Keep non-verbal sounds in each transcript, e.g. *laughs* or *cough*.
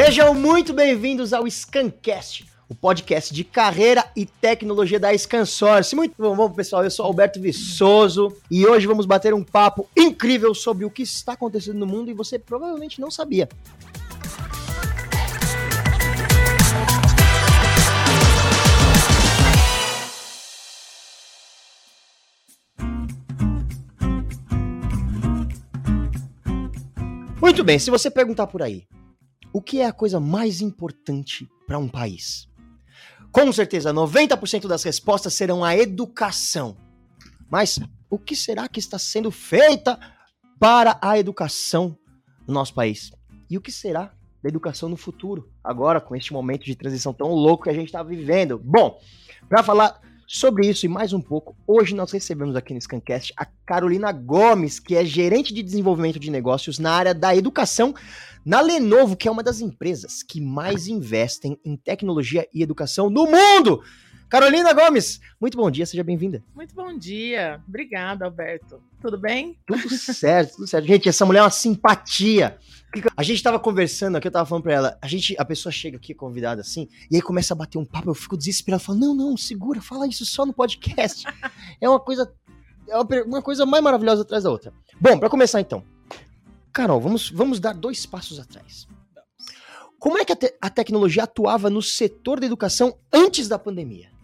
Sejam muito bem-vindos ao Scancast, o podcast de carreira e tecnologia da Scansource. Muito bom, bom, pessoal, eu sou Alberto Viçoso e hoje vamos bater um papo incrível sobre o que está acontecendo no mundo e você provavelmente não sabia. Muito bem, se você perguntar por aí, o que é a coisa mais importante para um país? Com certeza, 90% das respostas serão a educação. Mas o que será que está sendo feita para a educação no nosso país? E o que será da educação no futuro, agora com este momento de transição tão louco que a gente está vivendo? Bom, para falar Sobre isso e mais um pouco, hoje nós recebemos aqui no Scancast a Carolina Gomes, que é gerente de desenvolvimento de negócios na área da educação na Lenovo, que é uma das empresas que mais investem em tecnologia e educação no mundo. Carolina Gomes, muito bom dia, seja bem-vinda. Muito bom dia, obrigada, Alberto. Tudo bem? Tudo certo, tudo certo. Gente, essa mulher é uma simpatia. A gente tava conversando aqui, eu tava falando pra ela, a gente, a pessoa chega aqui convidada assim, e aí começa a bater um papo, eu fico desesperado, eu falo, não, não, segura, fala isso só no podcast. é uma coisa, é uma, coisa mais maravilhosa atrás da outra. Bom, para começar então, Carol, vamos, vamos dar dois passos atrás. Como é que a, te a tecnologia atuava no setor da educação antes da pandemia?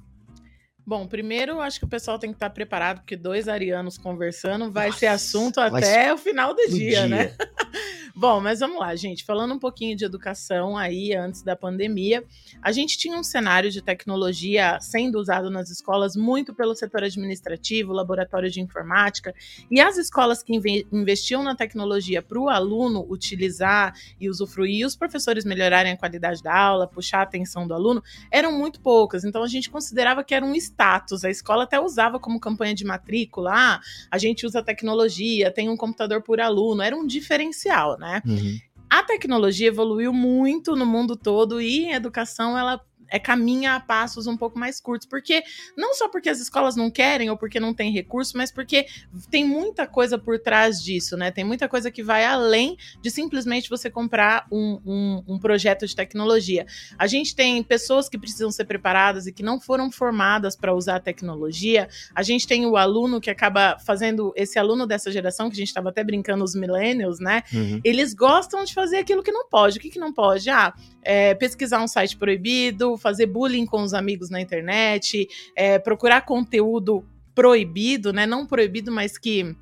Bom, primeiro acho que o pessoal tem que estar preparado, porque dois arianos conversando vai Nossa, ser assunto até o final do, do dia, dia, né? *laughs* Bom, mas vamos lá, gente. Falando um pouquinho de educação aí antes da pandemia, a gente tinha um cenário de tecnologia sendo usado nas escolas muito pelo setor administrativo, laboratório de informática, e as escolas que investiam na tecnologia para o aluno utilizar e usufruir, os professores melhorarem a qualidade da aula, puxar a atenção do aluno, eram muito poucas. Então a gente considerava que era um status. A escola até usava como campanha de matrícula, ah, a gente usa tecnologia, tem um computador por aluno, era um diferencial, né? Uhum. A tecnologia evoluiu muito no mundo todo e em educação ela é, caminha a passos um pouco mais curtos. Porque não só porque as escolas não querem ou porque não tem recurso, mas porque tem muita coisa por trás disso, né? Tem muita coisa que vai além de simplesmente você comprar um, um, um projeto de tecnologia. A gente tem pessoas que precisam ser preparadas e que não foram formadas para usar a tecnologia. A gente tem o aluno que acaba fazendo esse aluno dessa geração, que a gente estava até brincando, os millennials, né? Uhum. Eles gostam de fazer aquilo que não pode. O que, que não pode? Ah, é, pesquisar um site proibido, fazer bullying com os amigos na internet, é, procurar conteúdo proibido, né? Não proibido, mas que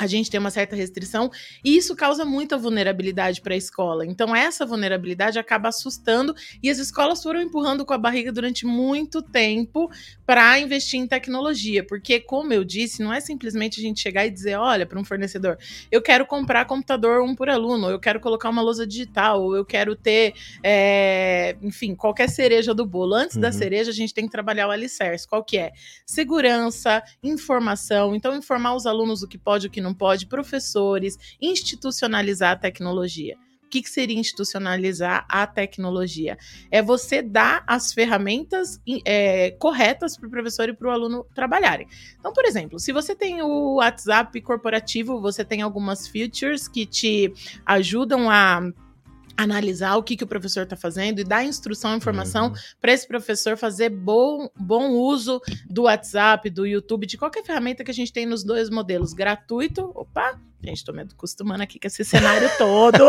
a gente tem uma certa restrição e isso causa muita vulnerabilidade para a escola. Então essa vulnerabilidade acaba assustando e as escolas foram empurrando com a barriga durante muito tempo para investir em tecnologia, porque como eu disse, não é simplesmente a gente chegar e dizer, olha, para um fornecedor, eu quero comprar computador um por aluno, ou eu quero colocar uma lousa digital, ou eu quero ter, é, enfim, qualquer cereja do bolo. Antes uhum. da cereja a gente tem que trabalhar o alicerce. Qual que é? Segurança, informação. Então informar os alunos o que pode, o que não não pode, professores, institucionalizar a tecnologia. O que, seria institucionalizar a tecnologia? É você dar as ferramentas é, corretas para o professor e para o aluno trabalharem. Então, por exemplo, se você tem o WhatsApp corporativo, você tem algumas features que te ajudam a analisar o que, que o professor está fazendo e dar instrução, informação uhum. para esse professor fazer bom, bom uso do WhatsApp, do YouTube, de qualquer ferramenta que a gente tem nos dois modelos, gratuito, opa, gente, estou me acostumando aqui com esse cenário todo.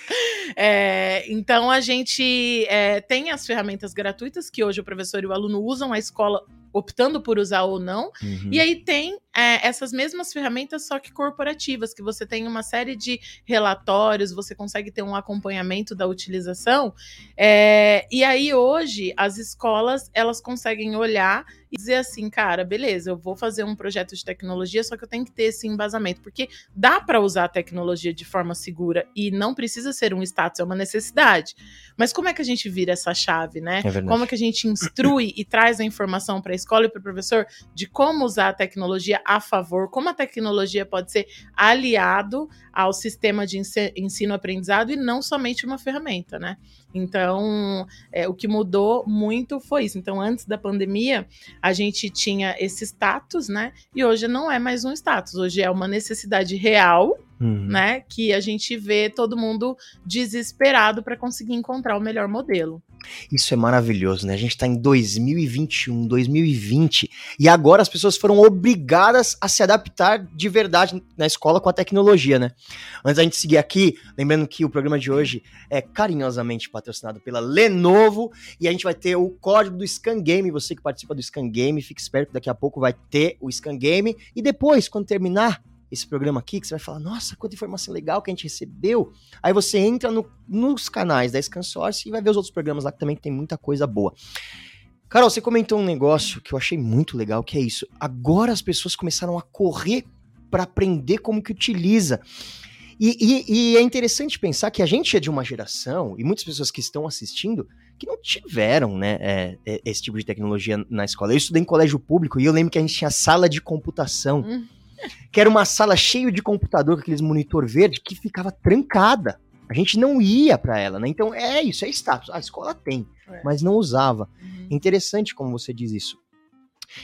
*laughs* é, então a gente é, tem as ferramentas gratuitas que hoje o professor e o aluno usam, a escola optando por usar ou não. Uhum. E aí tem é, essas mesmas ferramentas, só que corporativas, que você tem uma série de relatórios, você consegue ter um acompanhamento da utilização. É, e aí hoje as escolas elas conseguem olhar e dizer assim, cara, beleza, eu vou fazer um projeto de tecnologia, só que eu tenho que ter esse embasamento, porque dá para usar a tecnologia de forma segura e não precisa ser um status, é uma necessidade. Mas como é que a gente vira essa chave, né? É como é que a gente instrui e traz a informação para a escola e para o professor de como usar a tecnologia a favor, como a tecnologia pode ser aliado ao sistema de ensino-aprendizado e não somente uma ferramenta, né? Então, é, o que mudou muito foi isso. Então, antes da pandemia, a gente tinha esse status, né? E hoje não é mais um status, hoje é uma necessidade real uhum. né? Que a gente vê todo mundo desesperado para conseguir encontrar o melhor modelo. Isso é maravilhoso, né? A gente está em 2021, 2020, e agora as pessoas foram obrigadas a se adaptar de verdade na escola com a tecnologia, né? Antes da gente seguir aqui, lembrando que o programa de hoje é carinhosamente patrocinado pela Lenovo, e a gente vai ter o código do Scan Game. Você que participa do Scan Game, fique esperto daqui a pouco vai ter o Scan Game, e depois, quando terminar esse programa aqui, que você vai falar, nossa, quanta informação legal que a gente recebeu. Aí você entra no, nos canais da ScanSource e vai ver os outros programas lá que também tem muita coisa boa. Carol, você comentou um negócio que eu achei muito legal, que é isso. Agora as pessoas começaram a correr para aprender como que utiliza. E, e, e, é interessante pensar que a gente é de uma geração, e muitas pessoas que estão assistindo, que não tiveram né, é, é, esse tipo de tecnologia na escola. Eu estudei em colégio público e eu lembro que a gente tinha sala de computação. Hum que era uma sala cheia de computador com aqueles monitor verde que ficava trancada. A gente não ia para ela, né? Então é isso, é status. A escola tem, é. mas não usava. Uhum. Interessante como você diz isso.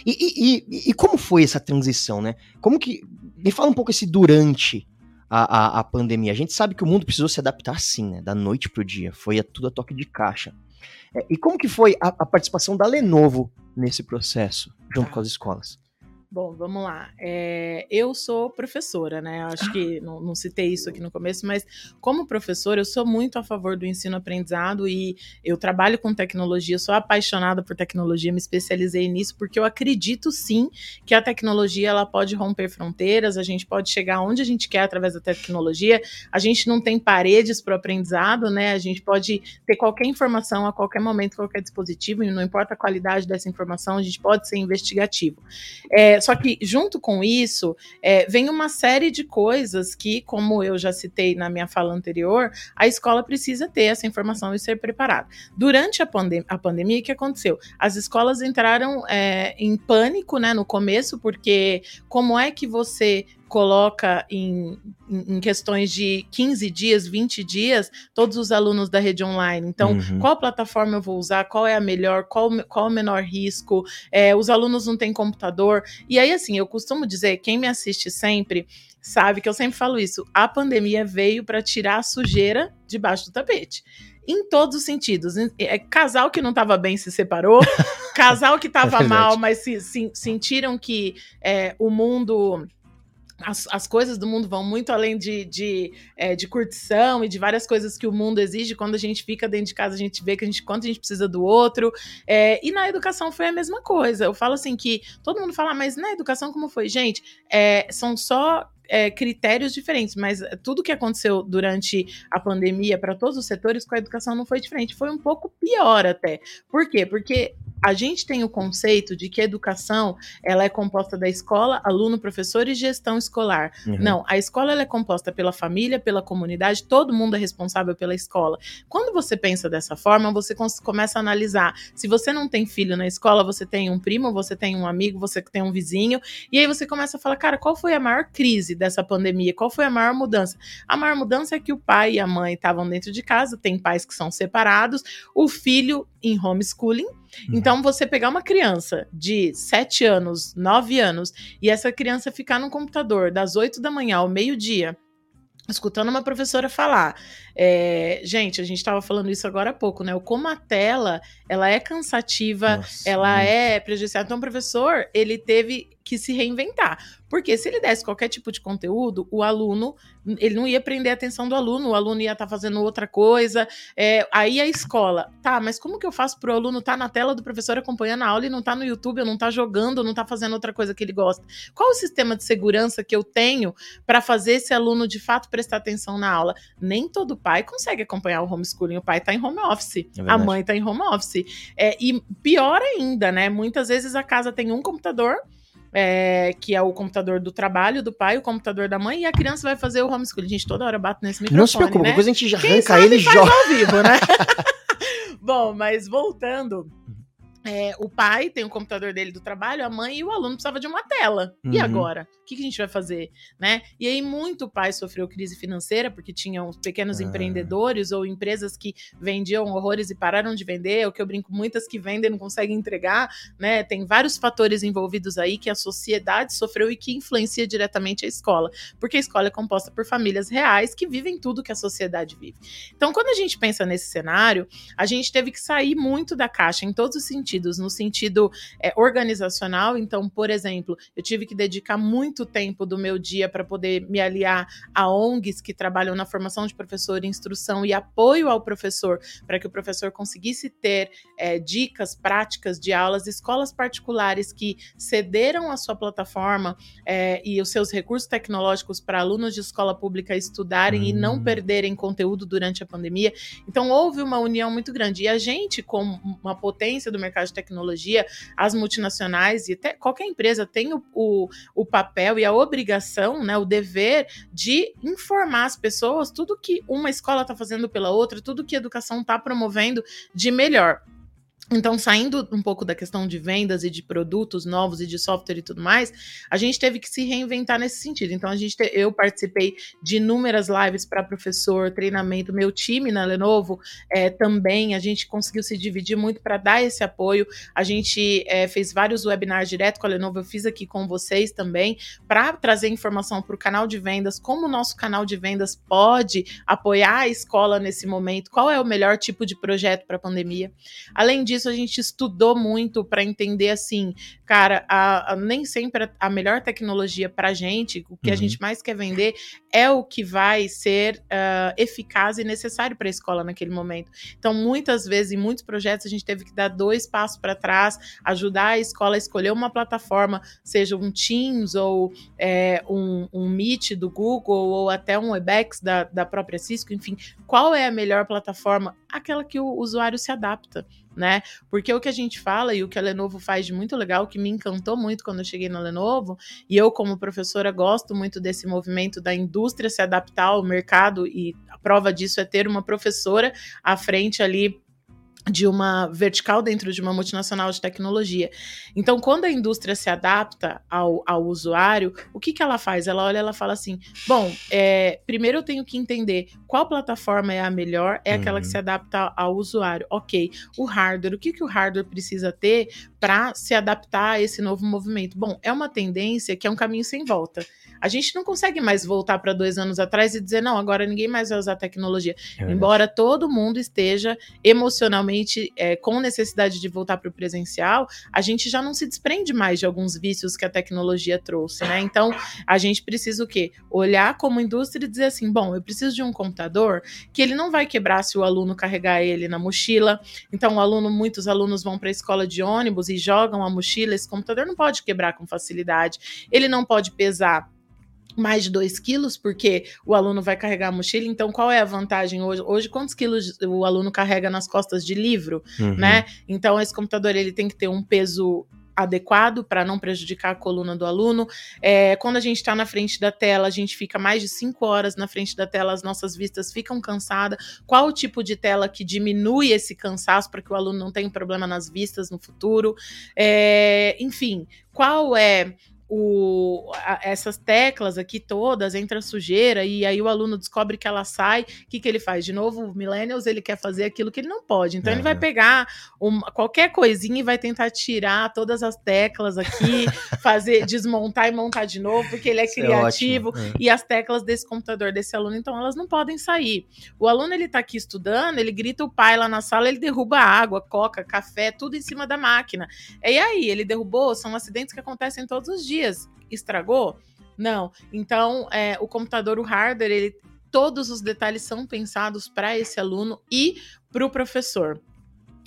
E, e, e, e, como foi essa transição, né? Como que. Me fala um pouco esse durante a, a, a, pandemia. A gente sabe que o mundo precisou se adaptar sim, né? Da noite pro dia. Foi a, tudo a toque de caixa. É, e como que foi a, a, participação da Lenovo nesse processo, junto ah. com as escolas? Bom, vamos lá. É, eu sou professora, né? Acho que *laughs* não, não, citei isso aqui no começo, mas como professora, eu sou muito a favor do ensino-aprendizado e eu trabalho com tecnologia, sou apaixonada por tecnologia, me especializei nisso porque eu acredito sim que a tecnologia ela pode romper fronteiras, a gente pode chegar onde a gente quer através da tecnologia. A gente não tem paredes para o aprendizado, né? A gente pode ter qualquer informação a qualquer momento, qualquer dispositivo, e não importa a qualidade dessa informação, a gente pode ser investigativo. É, só que, junto com isso, é, vem uma série de coisas que, como eu já citei na minha fala anterior, a escola precisa ter essa informação e ser preparada. Durante a, pandem a pandemia, o que aconteceu? As escolas entraram é, em pânico né, no começo, porque como é que você coloca em, em, questões de 15 dias, 20 dias, todos os alunos da rede online. Então, uhum. qual plataforma eu vou usar, qual é a melhor, qual, qual o menor risco, é, os alunos não têm computador. E aí, assim, eu costumo dizer, quem me assiste sempre sabe que eu sempre falo isso, a pandemia veio para tirar a sujeira debaixo do tapete em todos os sentidos. É, casal que não estava bem se separou, *laughs* casal que estava é mal, mas se, se, sentiram que é, o mundo as, as coisas do mundo vão muito além de, de, é, de curtição e de várias coisas que o mundo exige. Quando a gente fica dentro de casa, a gente vê que a gente, quanto a gente precisa do outro. É, e na educação foi a mesma coisa. Eu falo assim que todo mundo fala, mas na educação como foi? Gente, é, são só é, critérios diferentes, mas tudo que aconteceu durante a pandemia para todos os setores com a educação não foi diferente, foi um pouco pior até. Por quê? Porque a gente tem o conceito de que a educação ela é composta da escola, aluno, professor e gestão escolar. Uhum. Não, a escola é composta pela família, pela comunidade, todo mundo é responsável pela escola. Quando você pensa dessa forma, você começa a analisar. Se você não tem filho na escola, você tem um primo, você tem um amigo, você tem um vizinho, e aí você começa a falar, cara, qual foi a maior crise dessa pandemia? Qual foi a maior mudança? A maior mudança é que o pai e a mãe estavam dentro de casa, tem pais que são separados, o filho em homeschooling Uhum. Então, você pegar uma criança de 7 anos, 9 anos, e essa criança ficar no computador das 8 da manhã ao meio-dia, escutando uma professora falar. É, gente, a gente estava falando isso agora há pouco, né? O como a tela ela é cansativa, Nossa, ela muito. é prejudicial. Então, o professor ele teve que se reinventar. Porque se ele desse qualquer tipo de conteúdo, o aluno, ele não ia prender a atenção do aluno, o aluno ia estar tá fazendo outra coisa. É, aí a escola, tá, mas como que eu faço para o aluno estar tá na tela do professor acompanhando a aula e não tá no YouTube, não tá jogando, não tá fazendo outra coisa que ele gosta? Qual o sistema de segurança que eu tenho para fazer esse aluno de fato prestar atenção na aula? Nem todo pai consegue acompanhar o homeschooling, o pai está em home office, é a mãe está em home office. É, e pior ainda, né? Muitas vezes a casa tem um computador é, que é o computador do trabalho do pai, o computador da mãe, e a criança vai fazer o homeschooling. Gente, toda hora bate nesse microfone, Não se preocupe, né? depois a gente arranca ele e joga. ao vivo, né? *laughs* Bom, mas voltando... é, o pai tem o computador dele do trabalho, a mãe e o aluno precisava de uma tela. Uhum. E agora? O que, que, a gente vai fazer? Né? E aí, muito pai sofreu crise financeira, porque tinham pequenos ah. empreendedores ou empresas que vendiam horrores e pararam de vender, o que eu brinco, muitas que vendem não conseguem entregar, né? Tem vários fatores envolvidos aí que a sociedade sofreu e que influencia diretamente a escola. Porque a escola é composta por famílias reais que vivem tudo que a sociedade vive. Então, quando a gente pensa nesse cenário, a gente teve que sair muito da caixa em todos os sentidos sentidos, no sentido é, organizacional. Então, por exemplo, eu tive que dedicar muito tempo do meu dia para poder me aliar a ONGs que trabalham na formação de professor, instrução e apoio ao professor, para que o professor conseguisse ter é, dicas práticas de aulas, escolas particulares que cederam a sua plataforma é, e os seus recursos tecnológicos para alunos de escola pública estudarem e não hum. perderem conteúdo durante a pandemia. Então, houve uma união muito grande. E a gente, como uma potência do mercado de tecnologia, as multinacionais e até qualquer empresa tem o, o, o papel e a obrigação, né, o dever de informar as pessoas tudo que uma escola está fazendo pela outra, tudo que a educação está promovendo de melhor. Então, saindo um pouco da questão de vendas e de produtos novos e de software e tudo mais, a gente teve que se reinventar nesse sentido. Então, a gente te, eu participei de inúmeras lives para professor, treinamento, meu time na Lenovo é, também, a gente conseguiu se dividir muito para dar esse apoio. A gente é, fez vários webinars direto com a Lenovo, eu fiz aqui com vocês também, para trazer informação para o canal de vendas, como o nosso canal de vendas pode apoiar a escola nesse momento, qual é o melhor tipo de projeto para a pandemia. Além disso, disso a gente estudou muito para entender assim, cara, a, a, nem sempre a, melhor tecnologia para gente, o que uhum. a gente mais quer vender é o que vai ser uh, eficaz e necessário para a escola naquele momento. Então, muitas vezes, em muitos projetos, a gente teve que dar dois passos para trás, ajudar a escola a escolher uma plataforma, seja um Teams ou é, um, um Meet do Google ou até um Webex da, da própria Cisco, enfim, qual é a melhor plataforma? Aquela que o usuário se adapta né? Porque o que a gente fala e o que a Lenovo faz de muito legal, que me encantou muito quando eu cheguei na Lenovo, e eu como professora gosto muito desse movimento da indústria se adaptar ao mercado e a prova disso é ter uma professora à frente ali de uma vertical dentro de uma multinacional de tecnologia. Então, quando a indústria se adapta ao, ao usuário, o que, que ela faz? Ela olha, ela fala assim: bom, é, primeiro eu tenho que entender qual plataforma é a melhor, é aquela uhum. que se adapta ao usuário. Ok, o hardware, o que, que o hardware precisa ter para se adaptar a esse novo movimento? Bom, é uma tendência que é um caminho sem volta. A gente não consegue mais voltar para dois anos atrás e dizer, não, agora ninguém mais vai usar tecnologia. É Embora todo mundo esteja emocionalmente é, com necessidade de voltar para o presencial, a gente já não se desprende mais de alguns vícios que a tecnologia trouxe, né? Então, a gente precisa o quê? Olhar como indústria e dizer assim, bom, eu preciso de um computador que ele não vai quebrar se o aluno carregar ele na mochila. Então, o aluno, muitos alunos vão para a escola de ônibus e jogam a mochila, esse computador não pode quebrar com facilidade. Ele não pode pesar mais de 2 quilos, porque o aluno vai carregar a mochila. Então, qual é a vantagem hoje? Hoje, quantos quilos o aluno carrega nas costas de livro, uhum. né? Então, esse computador ele tem que ter um peso adequado para não prejudicar a coluna do aluno. É, quando a gente está na frente da tela, a gente fica mais de 5 horas na frente da tela, as nossas vistas ficam cansadas. Qual o tipo de tela que diminui esse cansaço para que o aluno não tenha problema nas vistas no futuro? É, enfim, qual é o, a, essas teclas aqui todas, entra sujeira, e aí o aluno descobre que ela sai, o que, que ele faz? De novo, o Millennials, ele quer fazer aquilo que ele não pode. Então, ele vai pegar uma, qualquer coisinha e vai tentar tirar todas as teclas aqui, *laughs* fazer, desmontar e montar de novo, porque ele é Isso é criativo. É e as teclas desse computador desse aluno, então, elas não podem sair. O aluno, ele tá aqui estudando, ele grita o pai lá na sala, ele derruba água, coca, café, tudo em cima da máquina. E aí, ele derrubou, são acidentes que acontecem todos os dias dias, estragou? Não. Então, é, o computador, o hardware, ele, todos os detalhes são pensados para esse aluno e para o professor.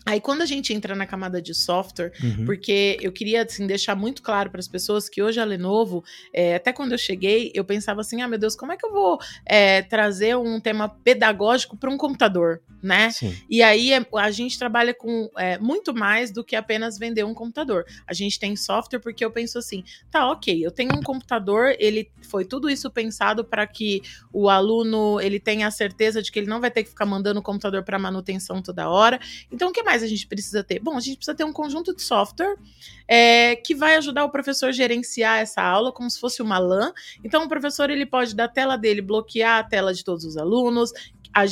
Aí quando a gente entra na camada de software, uhum. porque eu queria assim, deixar muito claro para as pessoas que hoje a Lenovo, é, até quando eu cheguei, eu pensava assim, ah meu Deus, como é que eu vou é, trazer um tema pedagógico para um computador, né? Sim. E aí é, a gente trabalha com é, muito mais do que apenas vender um computador. A gente tem software porque eu penso assim, tá ok, eu tenho um computador, ele foi tudo isso pensado para que o aluno ele tenha a certeza de que ele não vai ter que ficar mandando o computador para manutenção toda hora. Então o que mais mais a gente precisa ter? Bom, a gente precisa ter um conjunto de software é, que vai ajudar o professor a gerenciar essa aula como se fosse uma LAN. Então, o professor ele pode da tela dele bloquear a tela de todos os alunos,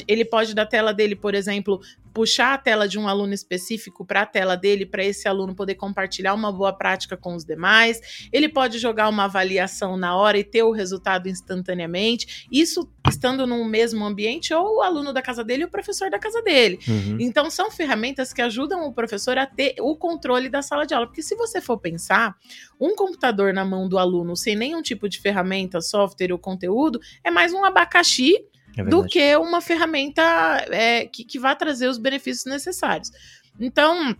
ele pode da tela dele, por exemplo, puxar a tela de um aluno específico para a tela dele, para esse aluno poder compartilhar uma boa prática com os demais. Ele pode jogar uma avaliação na hora e ter o resultado instantaneamente. Isso estando no mesmo ambiente, ou o aluno da casa dele e o professor da casa dele. Uhum. Então, são ferramentas que ajudam o professor a ter o controle da sala de aula. Porque se você for pensar, um computador na mão do aluno sem nenhum tipo de ferramenta, software ou conteúdo, é mais um abacaxi é do que uma ferramenta é, que, que vai trazer os benefícios necessários. Então,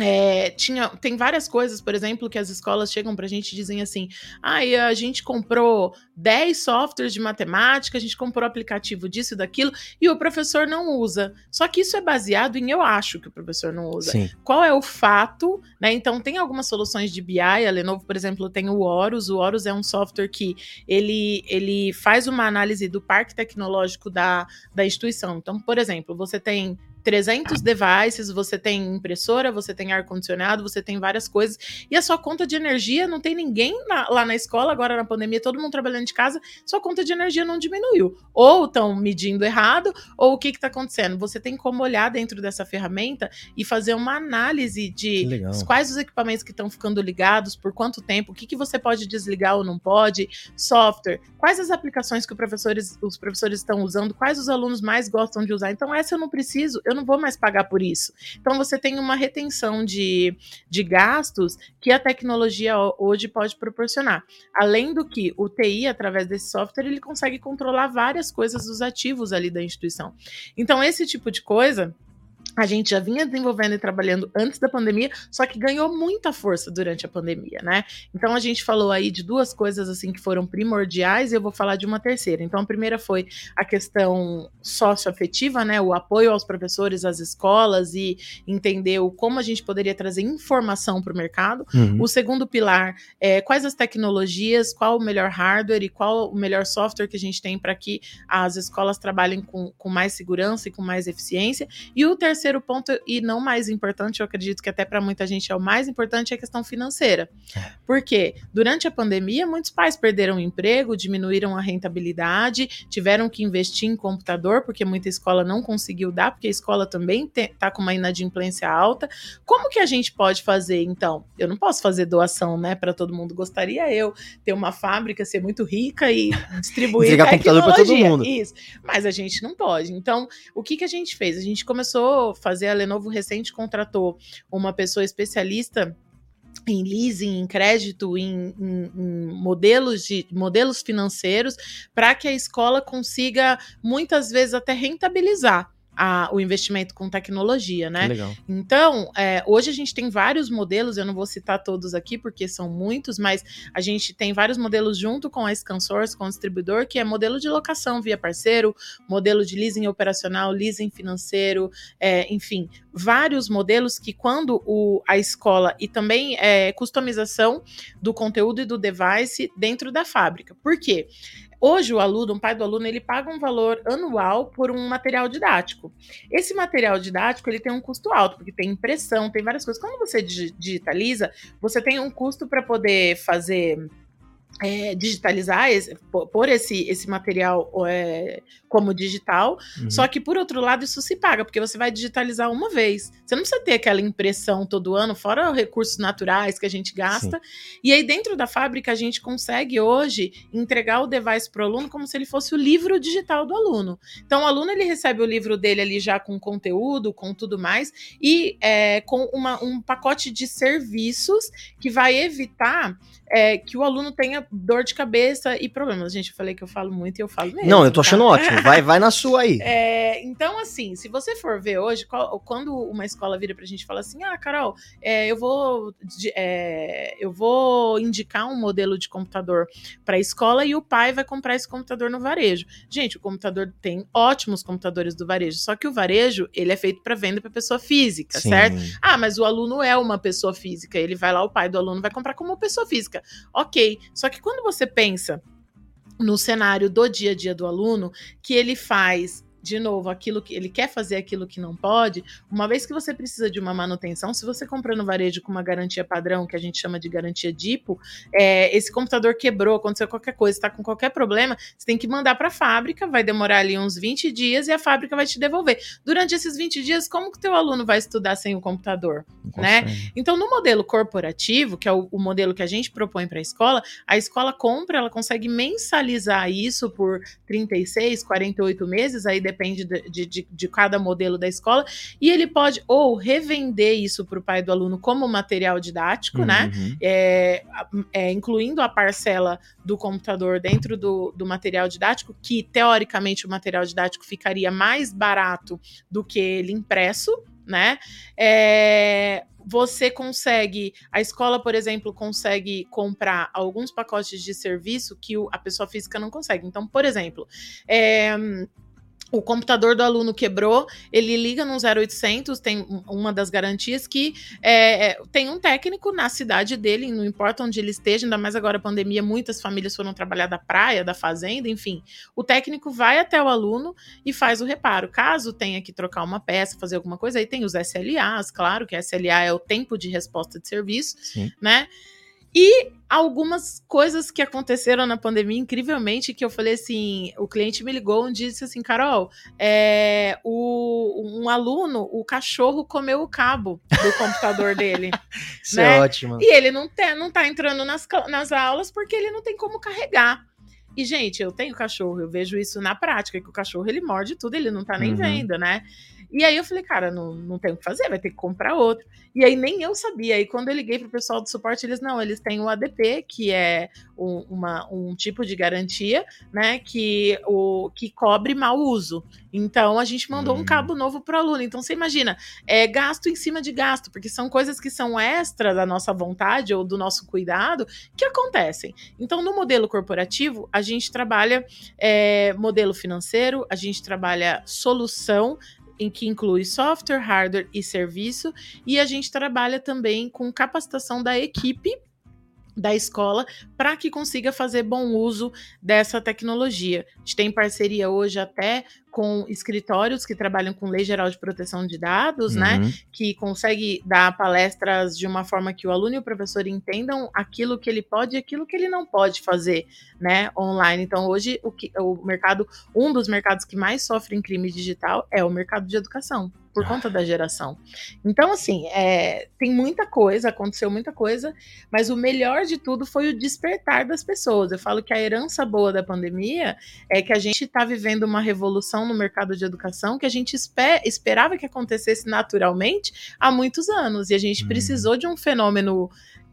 é, tinha, tem várias coisas, por exemplo, que as escolas chegam para a gente e dizem assim: ah, a gente comprou 10 softwares de matemática, a gente comprou aplicativo disso e daquilo, e o professor não usa. Só que isso é baseado em eu acho que o professor não usa. Sim. Qual é o fato? Né? Então, tem algumas soluções de BI, a Lenovo, por exemplo, tem o Horus. O Horus é um software que ele, ele faz uma análise do parque tecnológico da, da instituição. Então, por exemplo, você tem 300 devices, você tem impressora, você tem ar-condicionado, você tem várias coisas, e a sua conta de energia, não tem ninguém na, lá na escola, agora na pandemia, todo mundo trabalhando de casa, sua conta de energia não diminuiu. Ou estão medindo errado, ou o que está acontecendo? Você tem como olhar dentro dessa ferramenta e fazer uma análise de quais os equipamentos que estão ficando ligados, por quanto tempo, o que, que você pode desligar ou não pode, software, quais as aplicações que professores, os professores estão usando, quais os alunos mais gostam de usar. Então, essa eu não preciso, eu não vou mais pagar por isso. Então você tem uma retenção de, de gastos que a tecnologia hoje pode proporcionar. Além do que o TI, através desse software, ele consegue controlar várias coisas dos ativos ali da instituição. Então, esse tipo de coisa a gente já vinha desenvolvendo e trabalhando antes da pandemia, só que ganhou muita força durante a pandemia, né? Então a gente falou aí de duas coisas assim que foram primordiais e eu vou falar de uma terceira. Então a primeira foi a questão socioafetiva, né? O apoio aos professores, às escolas e entender o, como a gente poderia trazer informação para o mercado. Uhum. O segundo pilar é quais as tecnologias, qual o melhor hardware e qual o melhor software que a gente tem para que as escolas trabalhem com, com mais segurança e com mais eficiência. E o terceiro terceiro ponto, e não mais importante, eu acredito que até para muita gente é o mais importante, é a questão financeira. É. Porque durante a pandemia, muitos pais perderam o emprego, diminuíram a rentabilidade, tiveram que investir em computador, porque muita escola não conseguiu dar, porque a escola também está com uma inadimplência alta. Como que a gente pode fazer, então? Eu não posso fazer doação, né, para todo mundo. Gostaria eu ter uma fábrica, ser muito rica e *laughs* distribuir Entregar computador para todo mundo. Isso. Mas a gente não pode. Então, o que, que a gente fez? A gente começou fazer, a Lenovo recente contratou uma pessoa especialista em leasing, em crédito, em, em, em, modelos de modelos financeiros, para que a escola consiga muitas vezes até rentabilizar a, o investimento com tecnologia, né? Legal. Então, é, hoje a gente tem vários modelos, eu não vou citar todos aqui porque são muitos, mas a gente tem vários modelos junto com a ScanSource, com o distribuidor, que é modelo de locação via parceiro, modelo de leasing operacional, leasing financeiro, é, enfim, vários modelos que quando o, a escola e também é, customização do conteúdo e do device dentro da fábrica. Por quê? Hoje, o aluno, o pai do aluno, ele paga um valor anual por um material didático. Esse material didático ele tem um custo alto, porque tem impressão, tem várias coisas. Quando você digitaliza, você tem um custo para poder fazer é, digitalizar, esse, pôr esse, esse material é, como digital, uhum. só que por outro lado isso se paga, porque você vai digitalizar uma vez. Você não precisa ter aquela impressão todo ano, fora os recursos naturais que a gente gasta. Sim. E aí dentro da fábrica a gente consegue hoje entregar o device para o aluno como se ele fosse o livro digital do aluno. Então o aluno ele recebe o livro dele ali já com conteúdo, com tudo mais, e é, com uma, um pacote de serviços que vai evitar é, que o aluno tenha dor de cabeça e problemas. Gente, eu falei que eu falo muito e eu falo mesmo. Não, eu tô achando tá? ótimo. *laughs* Vai, vai na sua aí. É, então, assim, se você for ver hoje, qual, quando uma escola vira pra gente e fala assim: ah, Carol, é, eu vou é, eu vou indicar um modelo de computador para a escola e o pai vai comprar esse computador no varejo. Gente, o computador tem ótimos computadores do varejo, só que o varejo ele é feito para venda para pessoa física, Sim. certo? Ah, mas o aluno é uma pessoa física, ele vai lá, o pai do aluno vai comprar como pessoa física. Ok, só que quando você pensa no cenário do dia a dia do aluno, que ele faz de novo, aquilo que ele quer fazer aquilo que não pode, uma vez que você precisa de uma manutenção, se você compra no varejo com uma garantia padrão, que a gente chama de garantia DIPO, é, esse computador quebrou, aconteceu qualquer coisa, está com qualquer problema, você tem que mandar para a fábrica, vai demorar ali uns 20 dias e a fábrica vai te devolver. Durante esses 20 dias, como que o teu aluno vai estudar sem o computador, né? Então, no modelo corporativo, que é o, o modelo que a gente propõe para a escola, a escola compra, ela consegue mensalizar isso por 36, 48 meses, aí depende de, de, de cada modelo da escola, e ele pode ou revender isso para o pai do aluno como material didático, né? uhum. né? É, é, incluindo a parcela do computador dentro do, do material didático, que teoricamente o material didático ficaria mais barato do que ele impresso, né? É, você consegue, a escola, por exemplo, consegue comprar alguns pacotes de serviço que a pessoa física não consegue. Então, por exemplo, é, o computador do aluno quebrou, ele liga no 0800, tem uma das garantias que é, é, tem um técnico na cidade dele, não importa onde ele esteja, ainda mais agora a pandemia, muitas famílias foram trabalhar da praia, da fazenda, enfim. O técnico vai até o aluno e faz o reparo. Caso tenha que trocar uma peça, fazer alguma coisa, aí tem os SLAs, claro que SLA é o tempo de resposta de serviço, Sim. né? E algumas coisas que aconteceram na pandemia, incrivelmente, que eu falei assim: o cliente me ligou e disse assim, Carol, é, o, um aluno, o cachorro comeu o cabo do computador dele. *laughs* Isso é né? é ótimo. E ele não, tem, não tá entrando nas, nas aulas porque ele não tem como carregar. E, gente, eu tenho cachorro, eu vejo isso na prática, que o cachorro ele morde tudo, ele não tá nem uhum. vendo, né? E aí eu falei, cara, não, não tem o que fazer, vai ter que comprar outro. E aí nem eu sabia. E quando eu liguei pro pessoal do suporte, eles não, eles têm o ADP, que é um, uma, um tipo de garantia, né? Que, o, que cobre mau uso. Então a gente mandou hum. um cabo novo pro aluno. Então você imagina, é gasto em cima de gasto, porque são coisas que são extra da nossa vontade ou do nosso cuidado que acontecem. Então, no modelo corporativo, a gente trabalha é, modelo financeiro, a gente trabalha solução, em que inclui software, hardware e serviço, e a gente trabalha também com capacitação da equipe da escola para que consiga fazer bom uso dessa tecnologia. A gente tem parceria hoje até com escritórios que trabalham com lei geral de proteção de dados, né, uhum. né? Que consegue dar palestras de uma forma que o aluno e o professor entendam aquilo que ele pode e aquilo que ele não pode fazer, né, online. Então, hoje o, que, o mercado, um dos mercados que mais sofrem crime digital é o mercado de educação por conta da geração. Então, assim, é, tem muita coisa, aconteceu muita coisa, mas o melhor de tudo foi o despertar das pessoas. Eu falo que a herança boa da pandemia é que a gente está vivendo uma revolução no mercado de educação que a gente esper esperava que acontecesse naturalmente há muitos anos, e a gente uhum. precisou de um fenômeno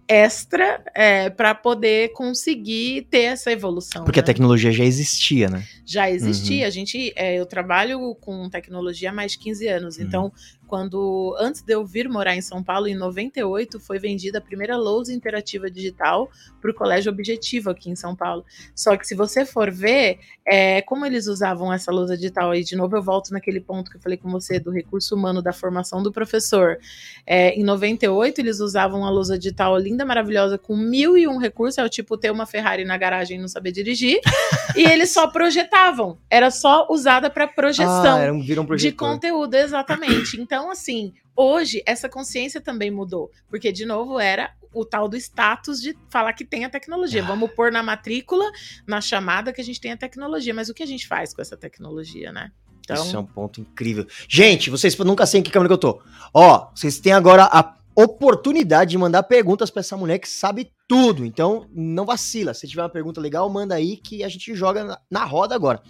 extra é, para poder conseguir ter essa evolução. Porque né? a tecnologia já existia, né? Já existia. Uhum. A gente, é, eu trabalho com tecnologia há mais de 15 anos, uhum. então quando antes de eu vir morar em São Paulo, em 98, foi vendida a primeira lousa interativa digital para o Colégio Objetivo aqui em São Paulo. Só que se você for ver, é, como eles usavam essa lousa digital aí, de novo eu volto naquele ponto que eu falei com você do recurso humano da formação do professor. É, em 98, eles usavam a lousa digital linda, maravilhosa, com mil e um recursos, é o tipo ter uma Ferrari na garagem e não saber dirigir, e eles só projetavam. Era só usada para projeção ah, um, de conteúdo, exatamente. Então, então, assim, hoje essa consciência também mudou, porque de novo era o tal do status de falar que tem a tecnologia. Ah. Vamos pôr na matrícula, na chamada que a gente tem a tecnologia, mas o que a gente faz com essa tecnologia, né? Então... Isso é um ponto incrível. Gente, vocês nunca sei em que câmera que eu tô. Ó, vocês têm agora a oportunidade de mandar perguntas para essa mulher que sabe tudo. Então, não vacila. Se tiver uma pergunta legal, manda aí que a gente joga na, roda agora.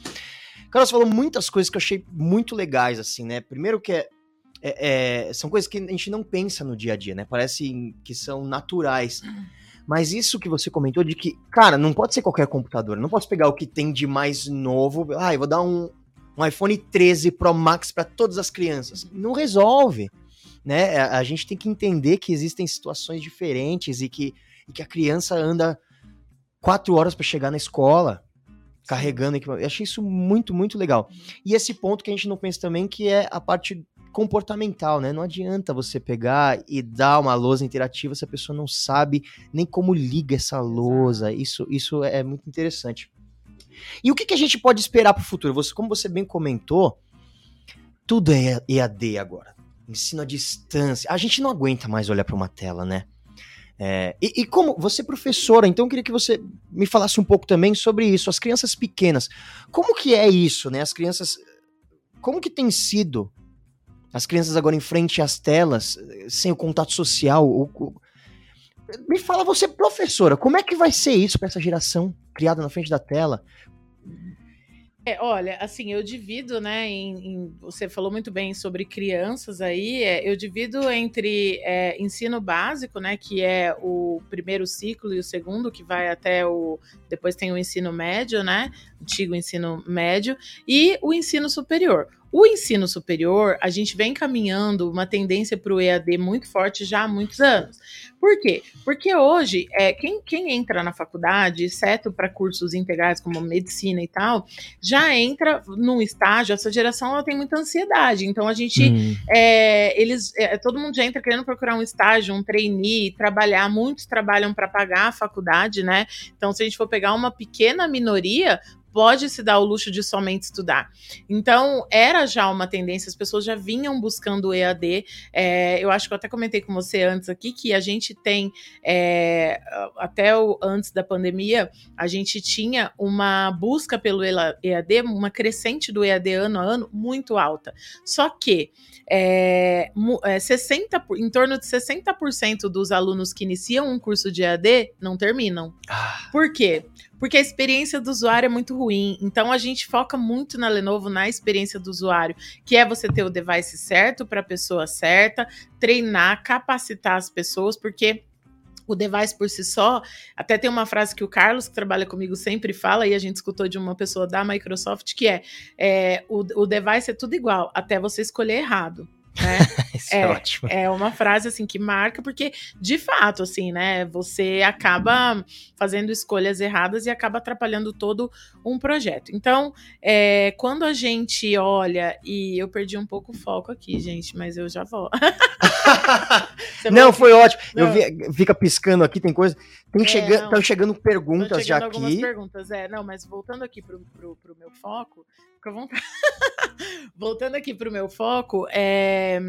Cara, você falou muitas coisas que eu achei muito legais, assim, né? Primeiro que é é, é, são coisas que a gente não pensa no dia a dia, né? Parece que são naturais. Mas isso que você comentou de que, cara, não pode ser qualquer computador. Não posso pegar o que tem de mais novo. Ah, eu vou dar um, um iPhone 13 Pro Max para todas as crianças. Não resolve. Né? A, a gente tem que entender que existem situações diferentes e que, e que a criança anda quatro horas para chegar na escola carregando equipamento. Eu achei isso muito, muito legal. E esse ponto que a gente não pensa também, que é a parte comportamental, né? Não adianta você pegar e dar uma lousa interativa se a pessoa não sabe nem como liga essa lousa. Isso, isso é muito interessante. E o que, que a gente pode esperar para o futuro? Você, como você bem comentou, tudo é EAD agora. Ensino à distância. A gente não aguenta mais olhar para uma tela, né? É, e, e, como você é professora, então eu queria que você me falasse um pouco também sobre isso, as crianças pequenas. Como que é isso, né? As crianças. Como que tem sido as crianças agora em frente às telas, sem o contato social? Me fala você, professora, como é que vai ser isso para essa geração criada na frente da tela? É, olha, assim, eu divido, né? Em, em, você falou muito bem sobre crianças aí. É, eu divido entre é, ensino básico, né? Que é o primeiro ciclo e o segundo, que vai até o. Depois tem o ensino médio, né? Antigo ensino médio, e o ensino superior. O ensino superior, a gente vem caminhando uma tendência para o EAD muito forte já há muitos anos. Por quê? Porque hoje, é, quem, quem entra na faculdade, exceto para cursos integrais como medicina e tal, já entra num estágio, essa geração ela tem muita ansiedade. Então a gente, hum. é, eles, é, todo mundo já entra querendo procurar um estágio, um trainee, trabalhar. Muitos trabalham para pagar a faculdade, né? Então, se a gente for pegar uma pequena minoria, pode se dar o luxo de somente estudar. Então, era já uma tendência, as pessoas já vinham buscando o EAD. É, eu acho que eu até comentei com você antes aqui que a gente tem, é, até o, antes da pandemia, a gente tinha uma busca pelo EAD, uma crescente do EAD ano a ano muito alta. Só que é, 60, é, em torno de 60% dos alunos que iniciam um curso de EAD não terminam. Ah. Por quê? Porque a experiência do usuário é muito ruim. Então a gente foca muito na Lenovo na experiência do usuário, que é você ter o device certo para a pessoa certa, treinar, capacitar as pessoas, porque o device por si só, até tem uma frase que o Carlos, que trabalha comigo, sempre fala, e a gente escutou de uma pessoa da Microsoft, que é, é o, o device é tudo igual, até você escolher errado. Né? *laughs* Isso é, é, ótimo. É uma frase assim que marca, porque de fato, assim, né? Você acaba fazendo escolhas erradas e acaba atrapalhando todo um projeto. Então, é, quando a gente olha, e eu perdi um pouco o foco aqui, gente, mas eu já vou. *laughs* *laughs* não, foi ótimo. Não. Eu vi, fica piscando aqui, tem coisa. Tem é, chegando, chegando perguntas chegando já algumas aqui. perguntas, é. Não, mas voltando aqui pro, pro, pro meu foco, fica à vontade. *laughs* voltando aqui pro meu foco, é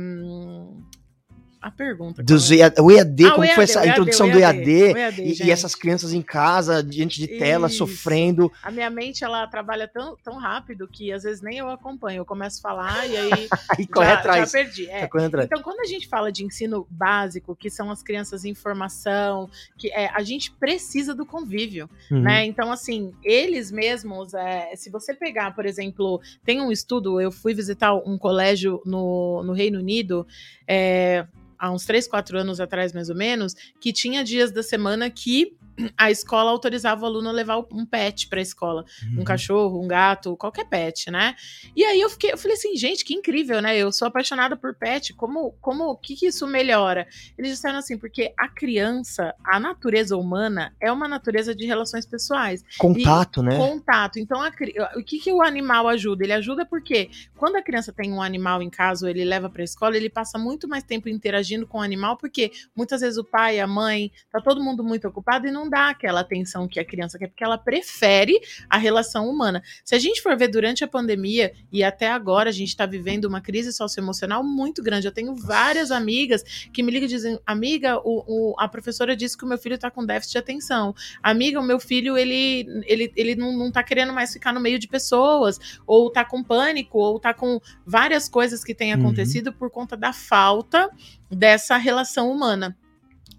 a pergunta. Dos EAD, o EAD, ah, como o EAD, foi essa EAD, introdução do EAD, e, e, essas crianças em casa, diante de tela, Isso. sofrendo. A minha mente, ela trabalha tão, tão rápido que às vezes nem eu acompanho. Eu começo a falar e aí *laughs* e corre já, atrás. já perdi. É. Então, quando a gente fala de ensino básico, que são as crianças em formação, que é, a gente precisa do convívio, uhum. né? Então, assim, eles mesmos, é, se você pegar, por exemplo, tem um estudo, eu fui visitar um colégio no, no Reino Unido, é, há uns 3, 4 anos atrás, mais ou menos, que tinha dias da semana que a escola autorizava o aluno a levar um pet para a escola, uhum. um cachorro, um gato, qualquer pet, né? E aí eu fiquei, eu falei assim, gente, que incrível, né? Eu sou apaixonada por pet, como, como, que que isso melhora? Eles disseram assim, porque a criança, a natureza humana é uma natureza de relações pessoais. Contato, né? Contato. Então, a, o que que o animal ajuda? Ele ajuda porque quando a criança tem um animal em casa, ou ele leva para a escola, ele passa muito mais tempo interagindo com o animal, porque muitas vezes o pai, a mãe, tá todo mundo muito ocupado e não dá aquela atenção que a criança quer, porque ela prefere a relação humana. Se a gente for ver durante a pandemia e até agora a gente está vivendo uma crise socioemocional muito grande. Eu tenho várias amigas que me ligam e dizem: Amiga, o, o, a professora disse que o meu filho está com déficit de atenção. Amiga, o meu filho ele, ele, ele não, não tá querendo mais ficar no meio de pessoas, ou tá com pânico, ou tá com várias coisas que têm uhum. acontecido uhum. por conta da falta dessa relação humana.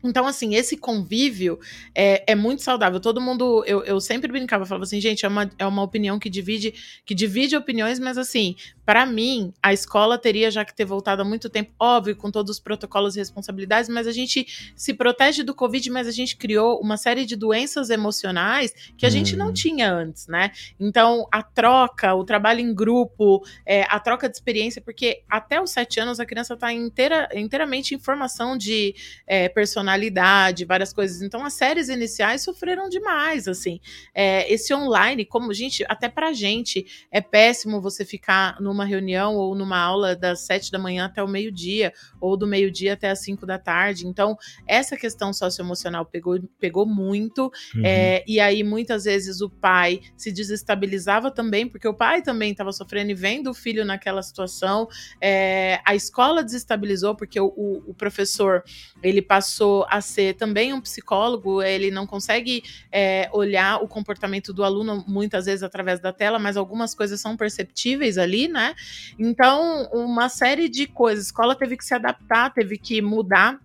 Então, assim, esse convívio é, é muito saudável. Todo mundo, eu, eu sempre brincava, falava assim, gente, é uma, é uma opinião que divide, que divide opiniões, mas assim, para mim, a escola teria já que ter voltado há muito tempo, óbvio, com todos os protocolos e responsabilidades, mas a gente se protege do Covid, mas a gente criou uma série de doenças emocionais que a hum. gente não uhum. tinha antes, né? Então, a troca, o trabalho em grupo, é, a troca de experiência, porque até os sete anos a criança está inteira, inteiramente em formação de é, personalidade personalidade, várias coisas. Então, as séries iniciais sofreram demais, assim. É, esse online, como, gente, até pra gente, é péssimo você ficar numa numa reunião ou numa aula das sete da manhã até o meio-dia, ou do meio-dia até as cinco da tarde. Então, essa questão socioemocional pegou, pegou muito, uhum. é, e aí muitas vezes o pai se desestabilizava também, porque o pai também estava sofrendo e vendo o filho naquela situação. É, a escola desestabilizou, porque o, o, o, professor ele passou a ser também um psicólogo, ele não consegue é, olhar o comportamento do aluno muitas vezes através da tela, mas algumas coisas são perceptíveis ali, né? Então, uma série de coisas. A escola teve que se adaptar, teve que mudar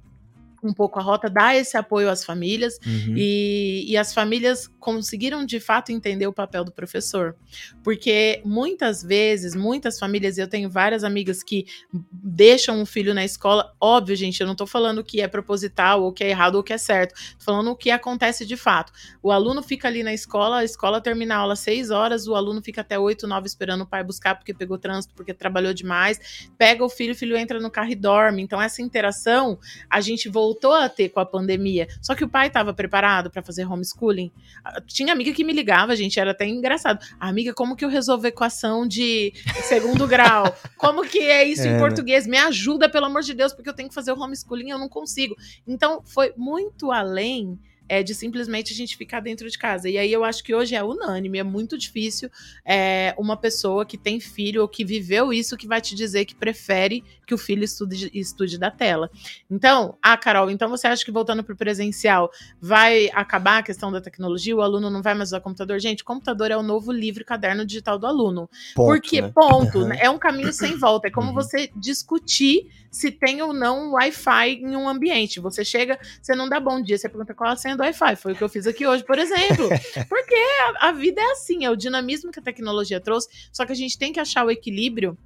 um pouco a rota, dar esse apoio às famílias uhum. e, e as famílias conseguiram de fato entender o papel do professor. Porque muitas vezes, muitas famílias, eu tenho várias amigas que deixam um filho na escola. Óbvio, gente, eu não tô falando que é proposital, ou que é errado, ou que é certo. Tô falando o que acontece de fato. O aluno fica ali na escola, a escola termina a aula às 6 horas, o aluno fica até 8, 9 esperando o pai buscar porque pegou trânsito, porque trabalhou demais. Pega o filho, o filho entra no carro e dorme. Então, essa interação a gente voltou voltou a ter com a pandemia. Só que o pai estava preparado para fazer homeschooling. Ah, tinha amiga que me ligava, gente, era até engraçado. Amiga, como que eu resolvo equação de segundo grau? Como que é isso *laughs* é, em né? português? Me ajuda, pelo amor de Deus, porque eu tenho que fazer o homeschooling e eu não consigo. Então, foi muito além é, de simplesmente a gente ficar dentro de casa. E aí eu acho que hoje é unânime, é muito difícil é, uma pessoa que tem filho ou que viveu isso que vai te dizer que prefere que o filho estude, estude da tela. Então, ah, Carol, então você acha que voltando para o presencial vai acabar a questão da tecnologia? O aluno não vai mais usar computador? Gente, computador é o novo livre caderno digital do aluno. Ponto, Porque, né? ponto, uhum. é um caminho sem volta. É como uhum. você discutir se tem ou não Wi-Fi em um ambiente. Você chega, você não dá bom dia, você pergunta qual a senha do Wi-Fi. Foi o que eu fiz aqui hoje, por exemplo. *laughs* Porque a, a vida é assim, é o dinamismo que a tecnologia trouxe, só que a gente tem que achar o equilíbrio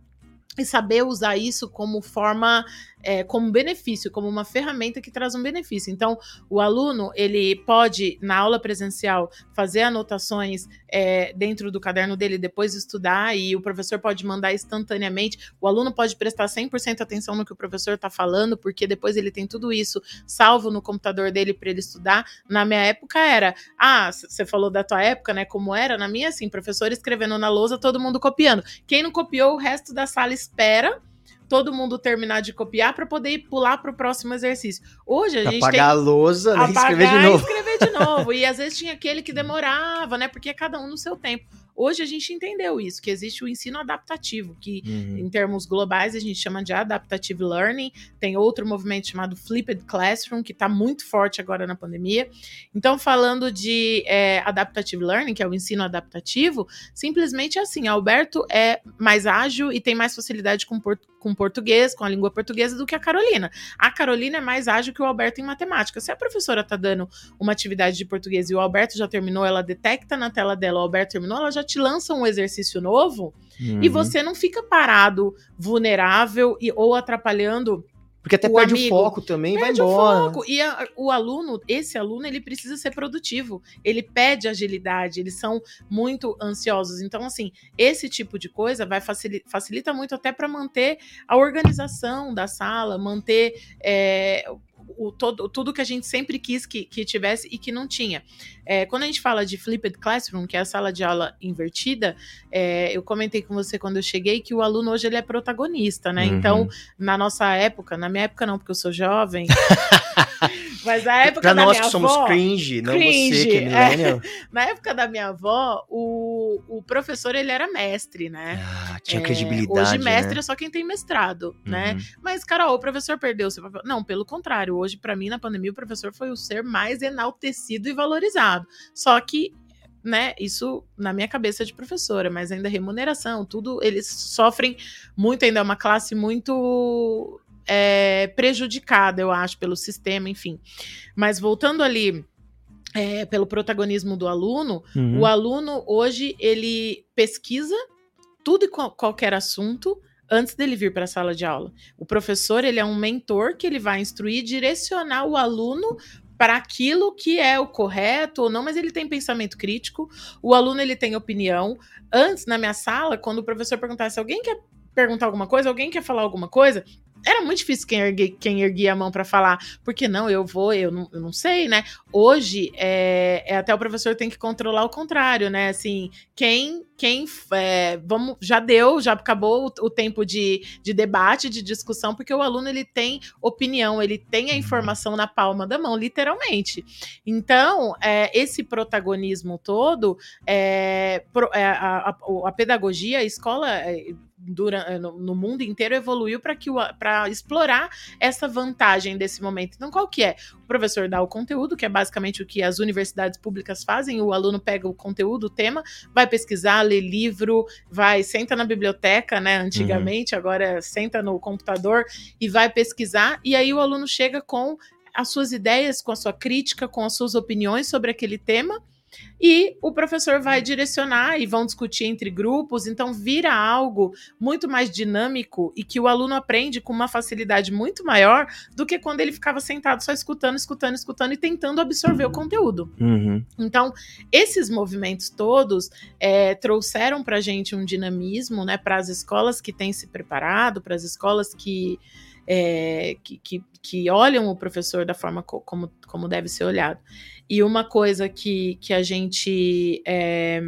e saber usar isso como forma é, como benefício, como uma ferramenta que traz um benefício. Então, o aluno ele pode na aula presencial fazer anotações é, dentro do caderno dele, depois estudar e o professor pode mandar instantaneamente. O aluno pode prestar 100% atenção no que o professor está falando, porque depois ele tem tudo isso salvo no computador dele para ele estudar. Na minha época era, ah, você falou da tua época, né? Como era? Na minha, assim, professor escrevendo na lousa, todo mundo copiando. Quem não copiou, o resto da sala espera todo mundo terminar de copiar para poder ir pular para o próximo exercício. Hoje a pra gente apagar tem a lousa, né? *laughs* escrever de novo. escrever de novo. e às vezes tinha aquele que demorava, né? Porque é cada um no seu tempo. Hoje a gente entendeu isso, que existe o ensino adaptativo, que uhum. em termos globais a gente chama de adaptative learning. Tem outro movimento chamado flipped classroom, que está muito forte agora na pandemia. Então, falando de é, adaptative learning, que é o ensino adaptativo, simplesmente é assim: Alberto é mais ágil e tem mais facilidade com, com português, com a língua portuguesa, do que a Carolina. A Carolina é mais ágil que o Alberto em matemática. Se a professora está dando uma atividade de português e o Alberto já terminou, ela detecta na tela dela, o Alberto terminou, ela já te lança um exercício novo uhum. e você não fica parado, vulnerável e, ou atrapalhando porque até o perde amigo, o foco também, vai embora. O foco. E a, o aluno, esse aluno, ele precisa ser produtivo. Ele pede agilidade, eles são muito ansiosos. Então, assim, esse tipo de coisa vai facilita, facilita muito até para manter a organização da sala, manter é, o, todo, tudo que a gente sempre quis que, que tivesse e que não tinha. É, quando a gente fala de flipped classroom, que é a sala de aula invertida, é, eu comentei com você quando eu cheguei que o aluno hoje ele é protagonista, né? Uhum. Então, na nossa época, na minha época não, porque eu sou jovem, *laughs* mas na época pra da nós minha que somos cringe, não cringe, você que é millennial. É, *laughs* na época da minha avó, o, o professor ele era mestre, né? Ah, tinha é, credibilidade, Hoje mestre né? é só quem tem mestrado, né? uhum. né? Mas, Carol, o professor perdeu seu papel. Não, pelo contrário, hoje para mim na pandemia o professor foi o ser mais enaltecido e valorizado. Só que né, isso na minha cabeça de professora, mas ainda remuneração, tudo, eles sofrem muito, ainda é uma classe muito é, prejudicada, eu acho, pelo sistema, enfim. Mas voltando ali é, pelo protagonismo do aluno, uhum. o aluno hoje ele pesquisa tudo e qualquer assunto antes dele vir para a sala de aula. O professor ele é um mentor que ele vai instruir, direcionar o aluno para aquilo que é o correto ou não, mas ele tem pensamento crítico. O aluno ele tem opinião. Antes na minha sala, quando o professor perguntasse alguém quer perguntar alguma coisa, alguém quer falar alguma coisa, era muito difícil quem, ergue, quem erguia a mão para falar, porque não, eu vou, eu não, eu não sei, né? Hoje, é, é, até o professor tem que controlar o contrário, né? Assim, quem, quem é, vamos, já deu, já acabou o, o, tempo de, de debate, de discussão, porque o aluno ele tem opinião, ele tem a uhum. informação na palma da mão, literalmente. Então, é, esse protagonismo todo, é, é a, a, a, pedagogia, a escola é, durante, eh, no, no mundo inteiro evoluiu para explorar essa vantagem desse momento. Então, qual que é? O professor dá o conteúdo, que é basicamente o que as universidades públicas fazem, o aluno pega o conteúdo, o tema, vai pesquisar, lê livro, vai, senta na biblioteca, né? Antigamente, uhum. agora senta no computador e vai pesquisar, e aí o aluno chega com as suas ideias, com a sua crítica, com as suas opiniões sobre aquele tema e o professor vai direcionar e vão discutir entre grupos, então vira algo muito mais dinâmico e que o aluno aprende com uma facilidade muito maior do que quando ele ficava sentado só escutando, escutando, escutando e tentando absorver o conteúdo. Uhum. Então, esses movimentos todos é, trouxeram para a gente um dinamismo, né, para as escolas que têm se preparado, para as escolas que é, que, que, que, olham o professor da forma co como, como deve ser olhado. E uma coisa que, que a gente é,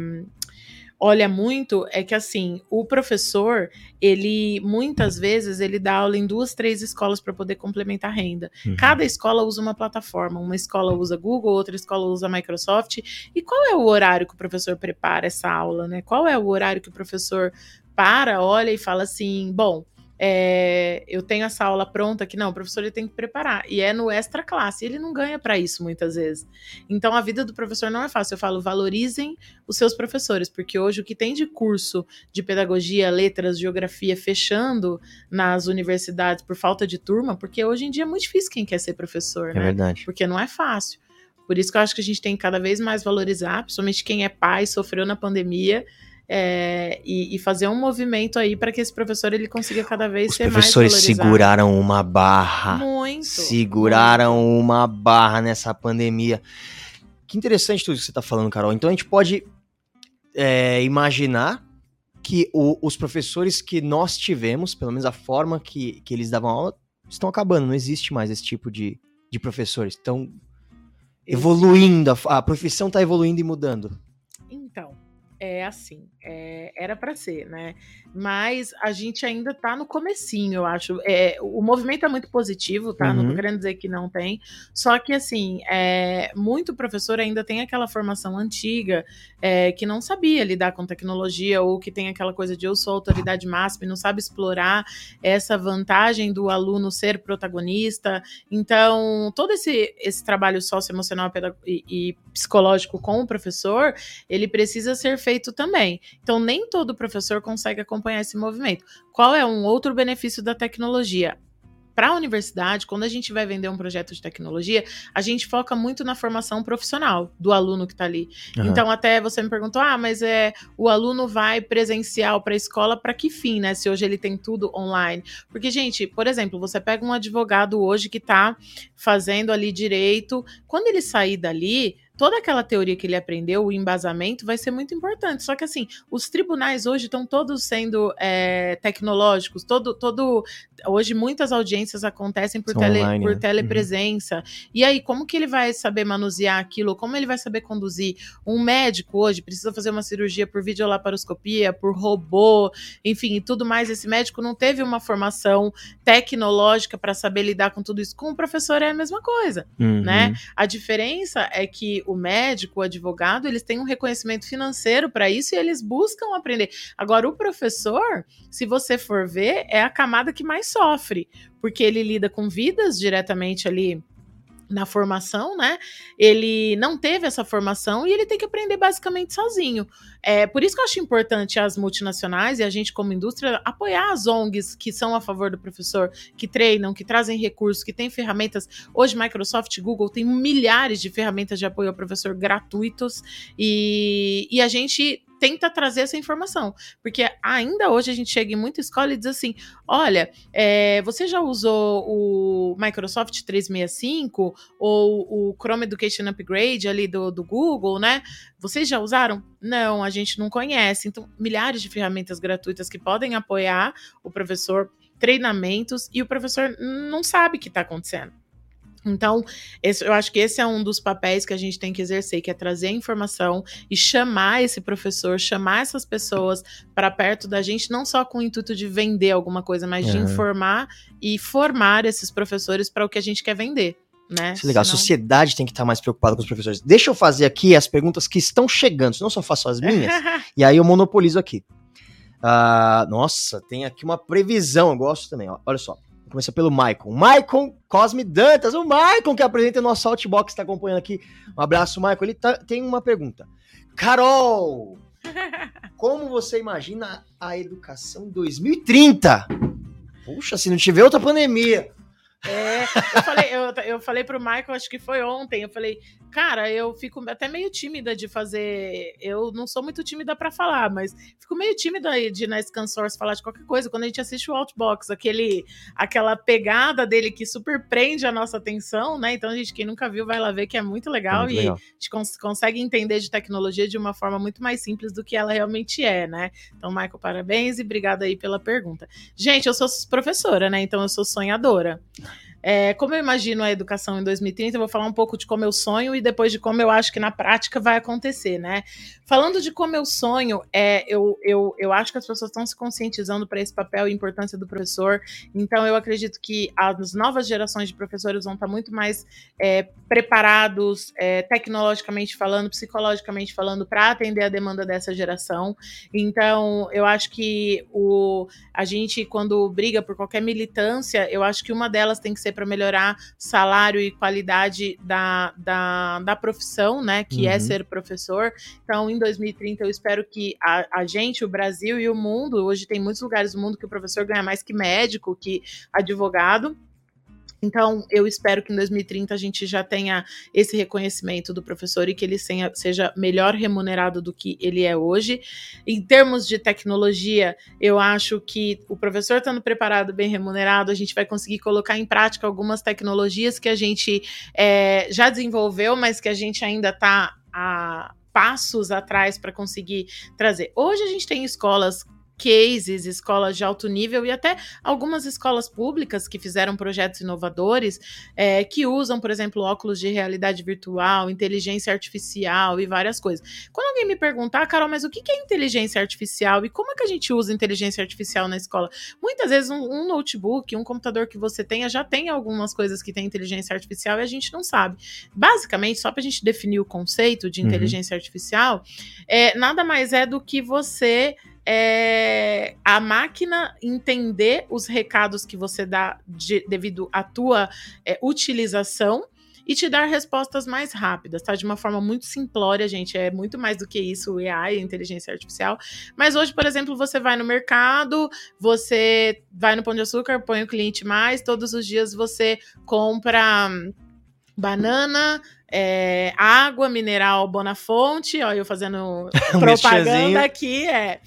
olha muito é que assim o professor ele muitas vezes ele dá aula em duas três escolas para poder complementar a renda uhum. cada escola usa uma plataforma uma escola usa Google outra escola usa Microsoft e qual é o horário que o professor prepara essa aula né qual é o horário que o professor para olha e fala assim bom é, eu tenho essa aula pronta que não, o professor ele tem que preparar. E é no extra classe. Ele não ganha para isso muitas vezes. Então a vida do professor não é fácil. Eu falo, valorizem os seus professores, porque hoje o que tem de curso de pedagogia, letras, geografia fechando nas universidades por falta de turma, porque hoje em dia é muito difícil quem quer ser professor, é né? verdade. Porque não é fácil. Por isso que eu acho que a gente tem que cada vez mais valorizar, principalmente quem é pai, sofreu na pandemia é, e, e, fazer um movimento aí para que esse professor ele consiga cada vez Os ser mais professores seguraram uma barra. Muito. Seguraram muito. uma barra nessa pandemia. Que interessante tudo que você está falando, Carol. Então a gente pode é, imaginar que o, os professores que nós tivemos, pelo menos a forma que, que eles davam aula, estão acabando. Não existe mais esse tipo de, de professores. Estão evoluindo, a, a profissão está evoluindo e mudando. Então, é assim, é, era para ser, né? Mas a gente ainda tá no comecinho, eu acho. É, o movimento é muito positivo, tá? Uhum. Não tô uhum. querendo dizer que não tem. Só que, assim, é, muito professor ainda tem aquela formação antiga é, que não sabia lidar com tecnologia ou que tem aquela coisa de eu sou autoridade máxima e não sabe explorar essa vantagem do aluno ser protagonista. Então, todo esse, esse trabalho socioemocional e, e psicológico com o professor, ele precisa ser feito feito também. Então, nem todo professor consegue acompanhar esse movimento. Qual é um outro benefício da tecnologia? Para a universidade, quando a gente vai vender um projeto de tecnologia, a gente foca muito na formação profissional do aluno que está ali. Uhum. Então, até você me perguntou: ah, mas é o aluno vai presencial para a escola para que fim, né? Se hoje ele tem tudo online. Porque, gente, por exemplo, você pega um advogado hoje que está fazendo ali direito, quando ele sair dali, toda aquela teoria que ele aprendeu, o embasamento, vai ser muito importante. Só que assim, os tribunais hoje estão todos sendo é, tecnológicos, todo, todo. Hoje muitas audiências acontecem por, tele, online, por né? telepresença. Uhum. E aí, como que ele vai saber manusear aquilo? Como ele vai saber conduzir? Um médico hoje precisa fazer uma cirurgia por videolaparoscopia, por robô, enfim, e tudo mais. Esse médico não teve uma formação tecnológica para saber lidar com tudo isso. Com o professor é a mesma coisa, uhum. né? A diferença é que o médico, o advogado, eles têm um reconhecimento financeiro para isso e eles buscam aprender. Agora, o professor, se você for ver, é a camada que mais sofre, porque ele lida com vidas diretamente ali na formação, né? Ele não teve essa formação e ele tem que aprender basicamente sozinho. É por isso que eu acho importante as multinacionais e a gente como indústria apoiar as ONGs que são a favor do professor, que treinam, que trazem recursos, que têm ferramentas. Hoje Microsoft Google têm milhares de ferramentas de apoio ao professor gratuitos e, e a gente tenta trazer essa informação. Porque ainda hoje a gente chega em muita escola e diz assim: olha, é, você já usou o Microsoft 365 ou o Chrome Education Upgrade ali do, do Google, né? Vocês já usaram? Não, a gente não conhece. Então, milhares de ferramentas gratuitas que podem apoiar o professor treinamentos e o professor não sabe o que está acontecendo. Então, esse, eu acho que esse é um dos papéis que a gente tem que exercer, que é trazer a informação e chamar esse professor, chamar essas pessoas para perto da gente, não só com o intuito de vender alguma coisa, mas de informar e formar esses professores para o que a gente quer vender. Né? Isso é legal. Senão... A sociedade tem que estar mais preocupada com os professores. Deixa eu fazer aqui as perguntas que estão chegando, senão eu só faço as minhas, *laughs* e aí eu monopolizo aqui. Uh, nossa, tem aqui uma previsão, eu gosto também. Ó. Olha só. Começa pelo Maicon. Maicon Cosme Dantas, o Maicon que apresenta o nosso Outbox, está acompanhando aqui. Um abraço, Maicon. Ele tá, tem uma pergunta. Carol, *laughs* como você imagina a educação em 2030? Puxa, se não tiver outra pandemia. É, eu falei, eu, eu falei pro Michael, acho que foi ontem, eu falei, cara, eu fico até meio tímida de fazer. Eu não sou muito tímida para falar, mas fico meio tímida de na Scansource falar de qualquer coisa. Quando a gente assiste o Outbox, aquele, aquela pegada dele que super prende a nossa atenção, né? Então, a gente, quem nunca viu, vai lá ver que é muito legal é muito e legal. a gente cons consegue entender de tecnologia de uma forma muito mais simples do que ela realmente é, né? Então, Michael, parabéns e obrigada aí pela pergunta. Gente, eu sou professora, né? Então, eu sou sonhadora. É, como eu imagino a educação em 2030, eu vou falar um pouco de como eu sonho e depois de como eu acho que na prática vai acontecer, né? Falando de como eu sonho, é, eu, eu, eu acho que as pessoas estão se conscientizando para esse papel e importância do professor. Então, eu acredito que as novas gerações de professores vão estar muito mais é, preparados, é, tecnologicamente falando, psicologicamente falando, para atender a demanda dessa geração. Então, eu acho que o, a gente, quando briga por qualquer militância, eu acho que uma delas tem que ser para melhorar salário e qualidade da, da, da profissão, né? Que é uhum. é ser professor. Então, 2030, eu espero que a, a gente, o Brasil e o mundo, hoje tem muitos lugares do mundo que o professor ganha mais que médico, que advogado. Então, eu espero que em 2030 a gente já tenha esse reconhecimento do professor e que ele seja melhor remunerado do que ele é hoje. Em termos de tecnologia, eu acho que o professor estando preparado, bem remunerado, a gente vai conseguir colocar em prática algumas tecnologias que a gente é, já desenvolveu, mas que a gente ainda está a passos atrás para conseguir trazer. Hoje a gente tem escolas cases, escolas de alto nível e até algumas escolas públicas que fizeram projetos inovadores é, que usam, por exemplo, óculos de realidade virtual, inteligência artificial e várias coisas. Quando alguém me perguntar, Carol, mas o que é inteligência artificial e como é que a gente usa inteligência artificial na escola? Muitas vezes um, um notebook, um computador que você tenha já tem algumas coisas que tem inteligência artificial e a gente não sabe. Basicamente, só para a gente definir o conceito de uhum. inteligência uhum. artificial, é, nada mais é do que você é, a máquina entender os recados que você dá de, devido à tua é, utilização e te dar respostas mais rápidas, tá? De uma forma muito simplória, gente. É muito mais do que isso, o AI, inteligência artificial. Mas hoje, por exemplo, você vai no mercado, você vai no Pão de Açúcar, põe o cliente mais, todos os dias você compra banana, é, água mineral Bonafonte, ó, eu fazendo *laughs* propaganda aqui, é.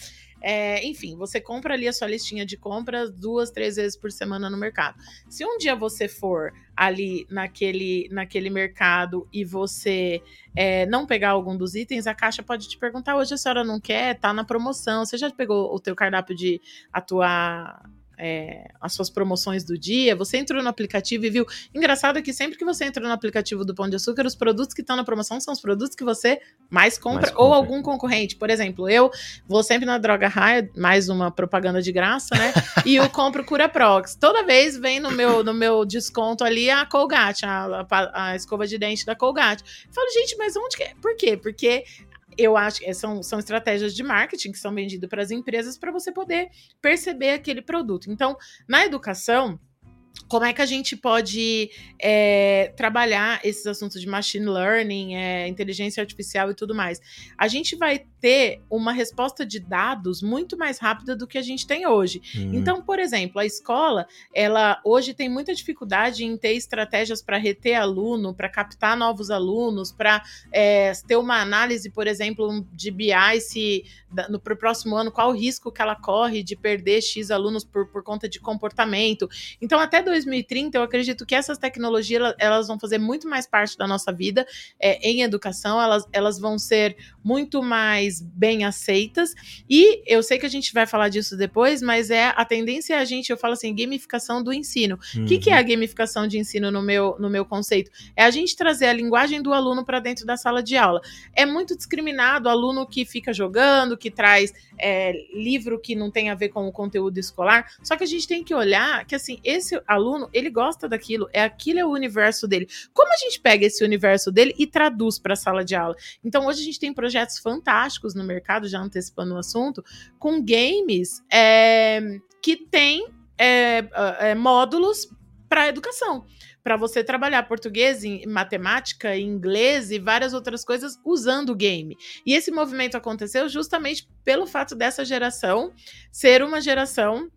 É, enfim, você compra ali a sua listinha de compras duas, três vezes por semana no mercado. Se um dia você for ali naquele, naquele mercado e você é, não pegar algum dos itens, a caixa pode te perguntar: hoje a senhora não quer? Tá na promoção. Você já pegou o teu cardápio de atuar é, as suas promoções do dia, você entrou no aplicativo e viu. Engraçado que sempre que você entra no aplicativo do Pão de Açúcar, os produtos que estão na promoção são os produtos que você mais compra, mais compra. ou algum concorrente. Por exemplo, eu vou sempre na Droga Raia, mais uma propaganda de graça, né? e eu compro Cura Prox. Toda vez vem no meu, no meu desconto ali a Colgate, a, a, a escova de dente da Colgate. Eu falo, gente, mas onde que é? Por quê? Porque eu acho que são, são estratégias de marketing que são vendidas para as empresas para você poder perceber aquele produto. Então, na educação, como é que a gente pode é, trabalhar esses assuntos de machine learning, é, inteligência artificial e tudo mais? A gente vai ter uma resposta de dados muito mais rápida do que a gente tem hoje. Uhum. Então, por exemplo, a escola, ela hoje tem muita dificuldade em ter estratégias para reter aluno, para captar novos alunos, para é, ter uma análise, por exemplo, de BI se no pro próximo ano qual o risco que ela corre de perder X alunos por, por conta de comportamento. Então, até 2030, eu acredito que essas tecnologias elas vão fazer muito mais parte da nossa vida é, em educação, elas, elas vão ser muito mais mais bem aceitas. E eu sei que a gente vai falar disso depois, mas é a tendência é a gente, eu falo assim, gamificação do ensino. O uhum. que, que é a uhum. gamificação de ensino no meu, no meu conceito? É a gente trazer a linguagem do aluno para dentro da sala de aula. É muito discriminado o aluno que fica jogando, que traz é, livro que não tem a ver com o conteúdo escolar. Só que a gente tem que olhar que assim, esse aluno, ele gosta daquilo, é aquilo é o universo dele. Como a gente pega esse universo dele e traduz para a sala de aula? Então hoje a gente tem projetos fantásticos no mercado, já antecipando o assunto, com games é, que tem é, é, módulos para educação para você trabalhar português, matemática, inglês e várias outras coisas usando o game. E esse movimento aconteceu justamente pelo fato dessa geração ser uma geração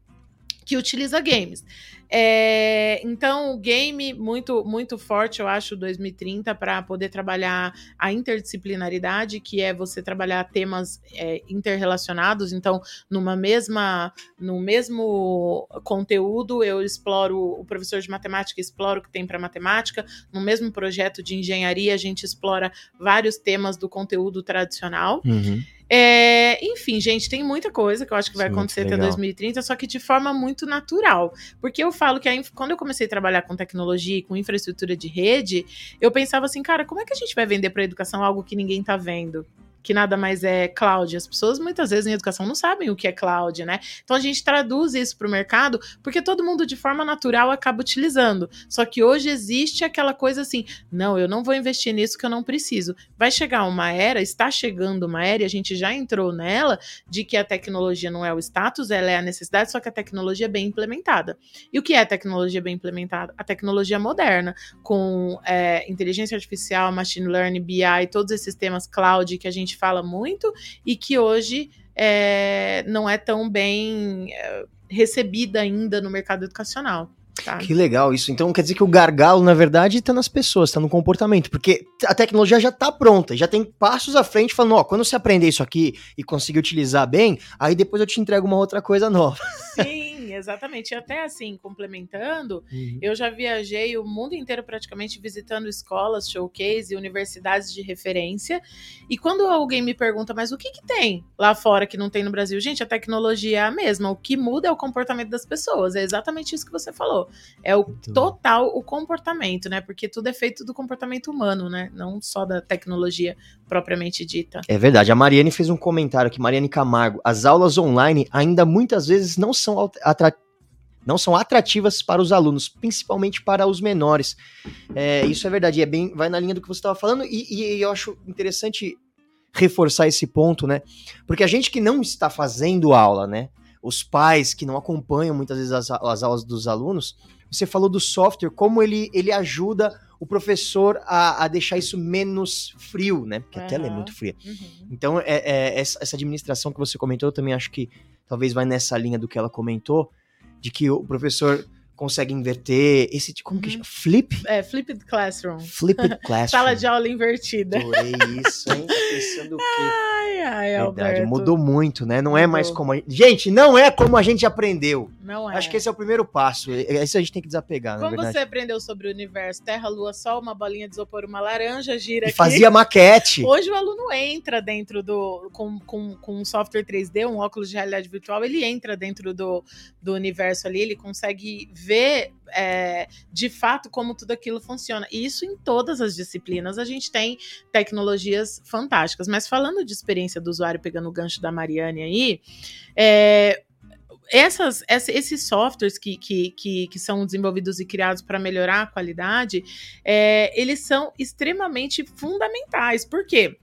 que utiliza games. É, então, o game muito muito forte, eu acho, 2030 para poder trabalhar a interdisciplinaridade, que é você trabalhar temas é, interrelacionados. Então, numa mesma no mesmo conteúdo, eu exploro o professor de matemática explora o que tem para matemática. No mesmo projeto de engenharia, a gente explora vários temas do conteúdo tradicional. Uhum. É, enfim, gente, tem muita coisa que eu acho que vai Sim, acontecer até 2030, só que de forma muito natural. Porque eu falo que a, quando eu comecei a trabalhar com tecnologia e com infraestrutura de rede, eu pensava assim, cara, como é que a gente vai vender para a educação algo que ninguém está vendo? Que nada mais é cloud. As pessoas muitas vezes em educação não sabem o que é cloud, né? Então a gente traduz isso para o mercado porque todo mundo de forma natural acaba utilizando. Só que hoje existe aquela coisa assim: não, eu não vou investir nisso que eu não preciso. Vai chegar uma era, está chegando uma era, e a gente já entrou nela, de que a tecnologia não é o status, ela é a necessidade, só que a tecnologia é bem implementada. E o que é tecnologia bem implementada? A tecnologia moderna, com é, inteligência artificial, machine learning, BI, todos esses temas cloud que a gente fala muito e que hoje é, não é tão bem é, recebida ainda no mercado educacional. Tá? Que legal isso. Então quer dizer que o gargalo, na verdade, está nas pessoas, está no comportamento, porque a tecnologia já está pronta, já tem passos à frente falando, ó, quando você aprender isso aqui e conseguir utilizar bem, aí depois eu te entrego uma outra coisa nova. Sim, exatamente. E até assim, complementando, uhum. eu já viajei o mundo inteiro praticamente visitando escolas, showcase universidades de referência. E quando alguém me pergunta, mas o que, que tem lá fora que não tem no Brasil? Gente, a tecnologia é a mesma. O que muda é o comportamento das pessoas. É exatamente isso que você falou. É o Muito total o comportamento, né? Porque tudo é feito do comportamento humano, né? Não só da tecnologia propriamente dita. É verdade. A Mariane fez um comentário aqui, Mariane Camargo. As aulas online ainda muitas vezes não são não são atrativas para os alunos, principalmente para os menores. É, isso é verdade, é bem, vai na linha do que você estava falando, e, e, eu acho interessante reforçar esse ponto, né? Porque a gente que não está fazendo aula, né? Os pais que não acompanham muitas vezes as, as aulas dos alunos, você falou do software, como ele, ele ajuda o professor a, a deixar isso menos frio, né? Porque uhum. a tela é muito fria. Uhum. Então, é, é, essa, essa administração que você comentou, eu também acho que talvez vai nessa linha do que ela comentou, de que o professor consegue inverter esse como que uhum. chama? Flip? É, flipped classroom. Flipped *laughs* classroom. Sala de aula invertida. Adorei isso, hein? Tá pensando o quê? Ai, ai, Verdade, Alberto. mudou muito, né? Não é mudou. é mais como a. Gente, não é como a gente aprendeu. Não é. Acho que esse é o primeiro passo. Isso a gente tem que desapegar, Como você aprendeu sobre o universo? Terra, Lua, Sol, uma bolinha de isopor, uma laranja, gira e aqui. fazia maquete. Hoje o aluno entra dentro do... Com, com, com um software 3D, um óculos de realidade virtual, ele entra dentro do, do universo ali, ele consegue ver é, de fato como tudo aquilo funciona. E isso em todas as disciplinas a gente tem tecnologias fantásticas. Mas falando de experiência do usuário, pegando o gancho da Mariane aí, é, essas, esses softwares que, que, que, que, são desenvolvidos e criados para melhorar a qualidade, é, eles são extremamente fundamentais. Por quê?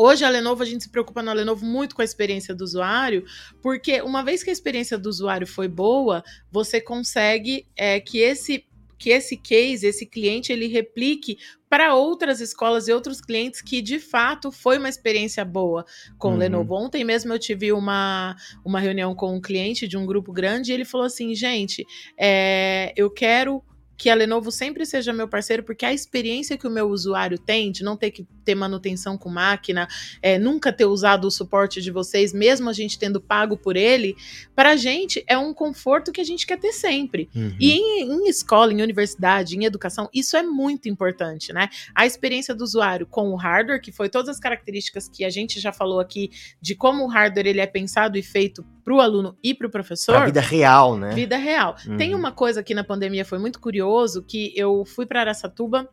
Hoje a Lenovo, a gente se preocupa na Lenovo muito com a experiência do usuário, porque uma vez que a experiência do usuário foi boa, você consegue é, que esse que esse case, esse cliente, ele replique para outras escolas e outros clientes que de fato foi uma experiência boa com uhum. o Lenovo. Ontem mesmo eu tive uma, uma reunião com um cliente de um grupo grande e ele falou assim: gente, é, eu quero que a Lenovo sempre seja meu parceiro, porque a experiência que o meu usuário tem de não ter que ter manutenção com máquina, é, nunca ter usado o suporte de vocês, mesmo a gente tendo pago por ele, para a gente é um conforto que a gente quer ter sempre. Uhum. E em, em escola, em universidade, em educação, isso é muito importante, né? A experiência do usuário com o hardware, que foi todas as características que a gente já falou aqui de como o hardware ele é pensado e feito para o aluno e para o professor. Pra vida real, né? Vida real. Uhum. Tem uma coisa que na pandemia foi muito curioso, que eu fui para Aracatuba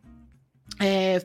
é,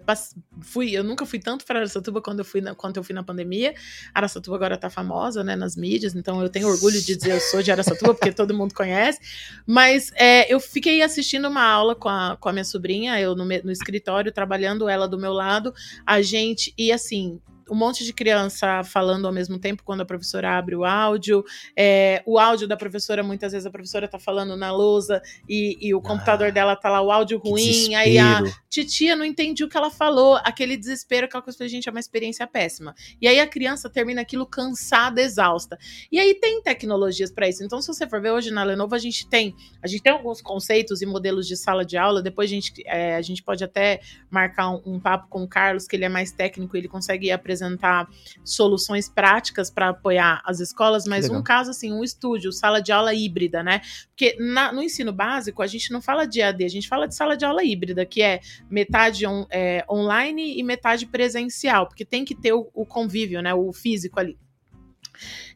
fui, eu nunca fui tanto para Aracatuba quando eu fui na, quando eu fui na pandemia. Aracatuba agora tá famosa, né, nas mídias, então eu tenho orgulho de dizer eu sou de Aracatuba, porque todo mundo conhece. Mas é, eu fiquei assistindo uma aula com a, com a minha sobrinha, eu no, no escritório, trabalhando ela do meu lado, a gente, e assim, um monte de criança falando ao mesmo tempo quando a professora abre o áudio. É, o áudio da professora, muitas vezes a professora tá falando na lousa e, e o computador ah, dela tá lá, o áudio ruim. Aí a titia não entende o que ela falou, aquele desespero, aquela coisa, gente, é uma experiência péssima. E aí a criança termina aquilo cansada, exausta. E aí tem tecnologias para isso. Então, se você for ver hoje na Lenovo, a gente tem, a gente tem alguns conceitos e modelos de sala de aula. Depois a gente, é, a gente pode até marcar um, um papo com o Carlos, que ele é mais técnico, ele consegue apresentar apresentar soluções práticas para apoiar as escolas, mas um caso assim, um estúdio, sala de aula híbrida, né? Porque na, no ensino básico a gente não fala de AD, a gente fala de sala de aula híbrida, que é metade on, é, online e metade presencial, porque tem que ter o, o convívio, né? O físico ali.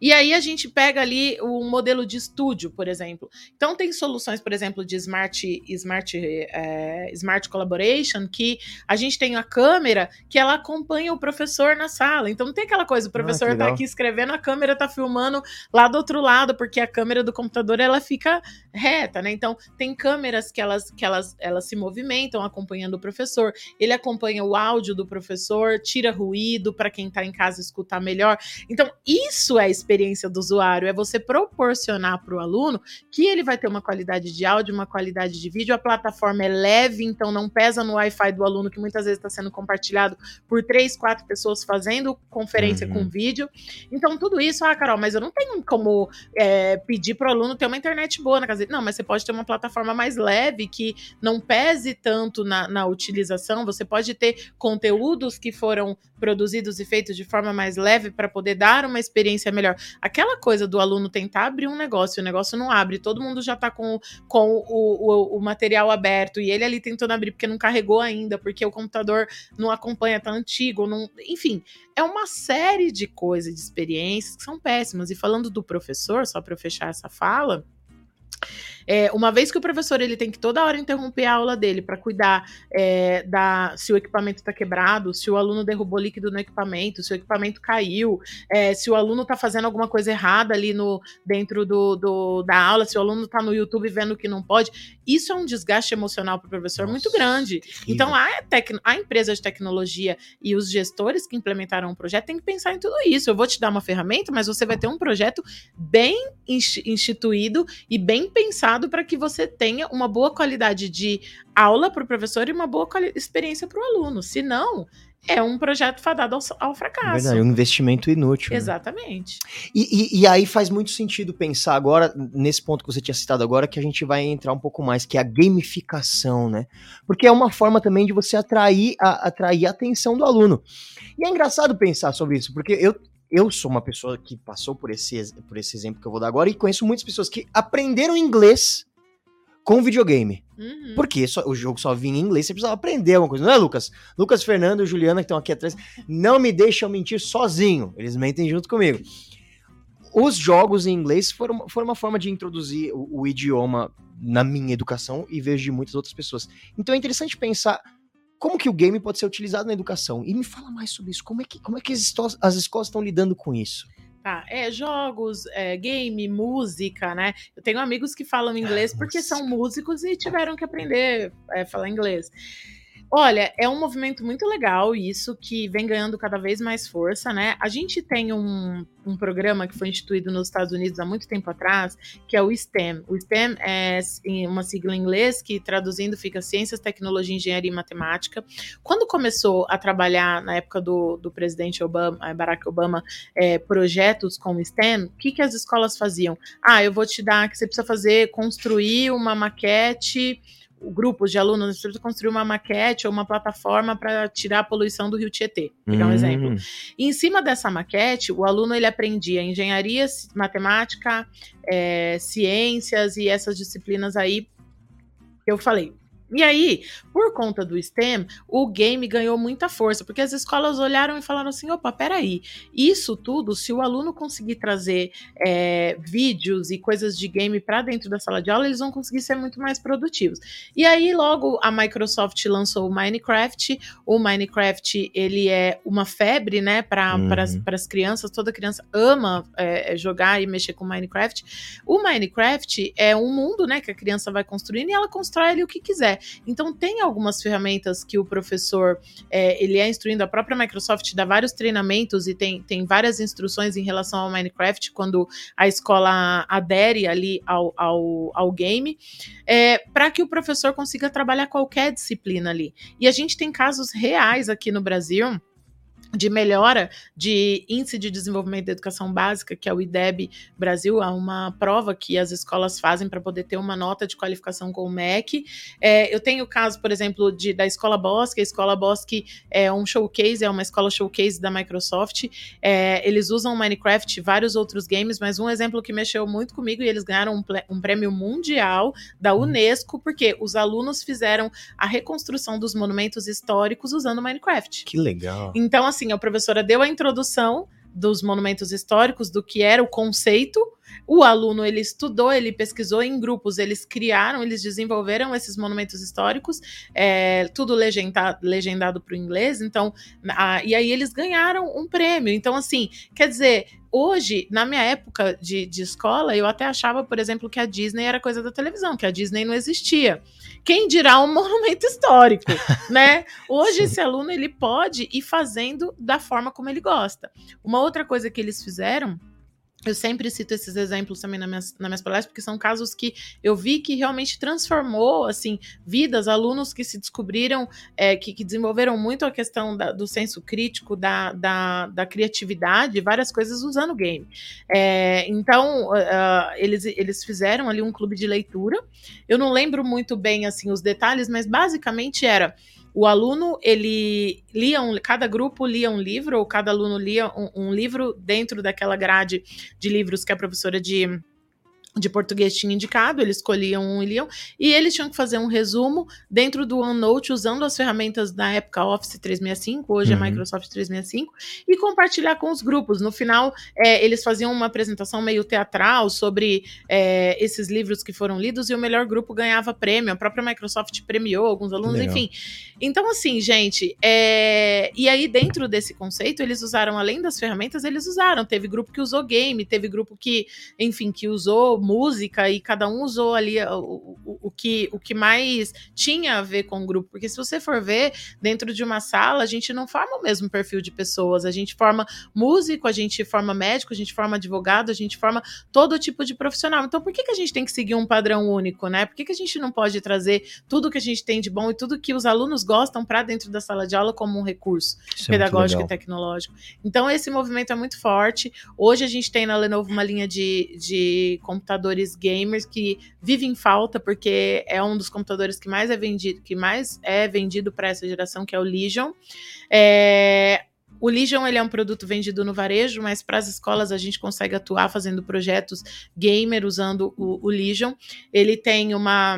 E aí a gente pega ali o modelo de estúdio, por exemplo. Então tem soluções, por exemplo, de smart, smart, é, smart collaboration, que a gente tem a câmera que ela acompanha o professor na sala. Então não tem aquela coisa, o ah, professor ah, tá aqui escrevendo, a câmera tá filmando lá do outro lado, porque a câmera do computador ela fica reta, né? Então tem câmeras que elas, que elas, elas se movimentam acompanhando o professor. Ele acompanha o áudio do professor, tira ruído para quem tá em casa escutar melhor. Então isso é experiência do usuário, é você proporcionar para o aluno que ele vai ter uma qualidade de áudio, uma qualidade de vídeo, a plataforma é leve, então não pesa no Wi-Fi do aluno, que muitas vezes está sendo compartilhado por três, quatro pessoas fazendo conferência uhum. com vídeo. Então, tudo isso, ah, Carol, mas eu não tenho como é, pedir para o aluno ter uma internet boa na casa dele. Não, mas você pode ter uma plataforma mais leve, que não pese tanto na, na utilização, você pode ter conteúdos que foram produzidos e feitos de forma mais leve para poder dar uma experiência melhor. Aquela coisa do aluno tentar abrir um negócio, o negócio não abre, todo mundo já está com, com o, o, o, material aberto e ele ali tentando abrir porque não carregou ainda, porque o computador não acompanha, tá antigo, não, enfim, é uma série de coisas, de experiências que são péssimas. E falando do professor, só para eu fechar essa fala, é, uma vez que o professor ele tem que toda hora interromper a aula dele para cuidar é, da se o equipamento está quebrado, se o aluno derrubou líquido no equipamento, se o equipamento caiu, é, se o aluno está fazendo alguma coisa errada ali no dentro do, do da aula, se o aluno está no YouTube vendo que não pode, isso é um desgaste emocional para o professor Nossa, muito grande. Então a, tec, a empresa de tecnologia e os gestores que implementaram o projeto têm que pensar em tudo isso. Eu vou te dar uma ferramenta, mas você vai ter um projeto bem instituído e bem pensado para que você tenha uma boa qualidade de aula para o professor e uma boa experiência para o aluno. Se não, é um projeto fadado ao, ao fracasso. Verdade, um investimento inútil. Né? Exatamente. Né? E, e, e, aí faz muito sentido pensar agora, nesse ponto que você tinha citado agora, que a gente vai entrar um pouco mais, que é a gamificação, né? Porque é uma forma também de você atrair a, atrair a atenção do aluno. E é engraçado pensar sobre isso, porque eu, eu sou uma pessoa que passou por esse, por esse exemplo que eu vou dar agora e conheço muitas pessoas que aprenderam inglês com videogame. Uhum. Porque só, o jogo só vinha em inglês, você precisava aprender alguma coisa, não é, Lucas? Lucas, Fernando e Juliana, que estão aqui atrás, não me deixam mentir sozinho, eles mentem junto comigo. Os jogos em inglês foram, foram uma forma de introduzir o, o idioma na minha educação e vejo de muitas outras pessoas. Então é interessante pensar como que o game pode ser utilizado na educação. E me fala mais sobre isso. Como é que, como é que as, as escolas estão lidando com isso? Tá, é jogos, é, game, música, né? Eu tenho amigos que falam inglês ah, porque são músicos e tiveram que aprender a é, falar inglês. Olha, é um movimento muito legal isso, que vem ganhando cada vez mais força, né? A gente tem um, um programa que foi instituído nos Estados Unidos há muito tempo atrás, que é o STEM. O STEM é uma sigla em inglês que, traduzindo, fica Ciências, Tecnologia, Engenharia e Matemática. Quando começou a trabalhar, na época do, do presidente Obama, eh, Barack Obama, é, projetos com o STEM, o que, que as escolas faziam? Ah, eu vou te dar que você precisa fazer, construir uma maquete grupos de alunos, precisa construir uma maquete ou uma plataforma para tirar a poluição do rio Tietê, pegar um exemplo. E em cima dessa maquete, o aluno ele aprendia engenharia, matemática, é, ciências e essas disciplinas aí que eu falei. E aí, por conta do STEM, o game ganhou muita força, porque as escolas olharam e falaram assim: opa, peraí, isso tudo, se o aluno conseguir trazer é, vídeos e coisas de game para dentro da sala de aula, eles vão conseguir ser muito mais produtivos. E aí, logo, a Microsoft lançou o Minecraft. O Minecraft, ele é uma febre, né, para uhum. as crianças, toda criança ama é, jogar e mexer com Minecraft. O Minecraft é um mundo, né, que a criança vai construindo e ela constrói ali o que quiser. Então tem algumas ferramentas que o professor é, ele é instruindo, a própria Microsoft dá vários treinamentos e tem, tem várias instruções em relação ao Minecraft quando a escola adere ali ao, ao, ao game, é, para que o professor consiga trabalhar qualquer disciplina ali. E a gente tem casos reais aqui no Brasil de melhora de índice de desenvolvimento da educação básica, que é o IDEB Brasil, é uma prova que as escolas fazem para poder ter uma nota de qualificação com o MEC. É, eu tenho o caso, por exemplo, de, da Escola Bosque. A Escola Bosque é um showcase, é uma escola showcase da Microsoft. É, eles usam Minecraft, vários outros games, mas um exemplo que mexeu muito comigo e eles ganharam um, um prêmio mundial da hum. Unesco, porque os alunos fizeram a reconstrução dos monumentos históricos usando Minecraft. Que legal. Então, assim, a professora deu a introdução dos monumentos históricos, do que era o conceito. O aluno ele estudou, ele pesquisou em grupos, eles criaram, eles desenvolveram esses monumentos históricos, é, tudo legendado, legendado para o inglês. Então, a, e aí eles ganharam um prêmio. Então, assim, quer dizer, hoje, na minha época de, de escola, eu até achava, por exemplo, que a Disney era coisa da televisão, que a Disney não existia. Quem dirá um *laughs* monumento histórico, né? Hoje esse aluno ele pode ir fazendo da forma como ele gosta. Uma outra coisa que eles fizeram eu sempre cito esses exemplos também nas minhas, nas minhas palestras, porque são casos que eu vi que realmente transformou, assim, vidas, alunos que se descobriram, é, que, que, desenvolveram muito a questão da, do senso crítico, da, da, da, criatividade, várias coisas usando o game. É, então, uh, eles, eles fizeram ali um clube de leitura. Eu não lembro muito bem, assim, os detalhes, mas basicamente era o aluno, ele lia um, cada grupo lia um livro, ou cada aluno lia um, um livro dentro daquela grade de livros que a professora de de português tinha indicado, eles escolhiam um e liam, e eles tinham que fazer um resumo dentro do OneNote usando as ferramentas da época Office 365, hoje é uhum. é Microsoft 365, e compartilhar com os grupos. No final, é, eles faziam uma apresentação meio teatral sobre é, esses livros que foram lidos, e o melhor grupo ganhava prêmio, a própria Microsoft premiou alguns alunos, Legal. enfim. Então, assim, gente, é... e aí dentro desse conceito, eles usaram, além das ferramentas, eles usaram, teve grupo que usou game, teve grupo que, enfim, que usou música e cada um usou ali o, o, o, que, o que mais tinha a ver com o grupo. Porque se você for ver, dentro de uma sala, a gente não forma o mesmo perfil de pessoas. A gente forma músico, a gente forma médico, a gente forma advogado, a gente forma todo tipo de profissional. Então, por que, que a gente tem que seguir um padrão único, né? Por que, que a gente não pode trazer tudo que a gente tem de bom e tudo que os alunos gostam para dentro da sala de aula como um recurso Isso é pedagógico é e tecnológico? Então, esse movimento é muito forte. Hoje a gente tem na Lenovo uma linha de, de computadores computadores gamers que vivem em falta porque é um dos computadores que mais é vendido, que mais é vendido para essa geração, que é o Legion. É, o Legion ele é um produto vendido no varejo, mas para as escolas a gente consegue atuar fazendo projetos gamer usando o, o Legion. Ele tem uma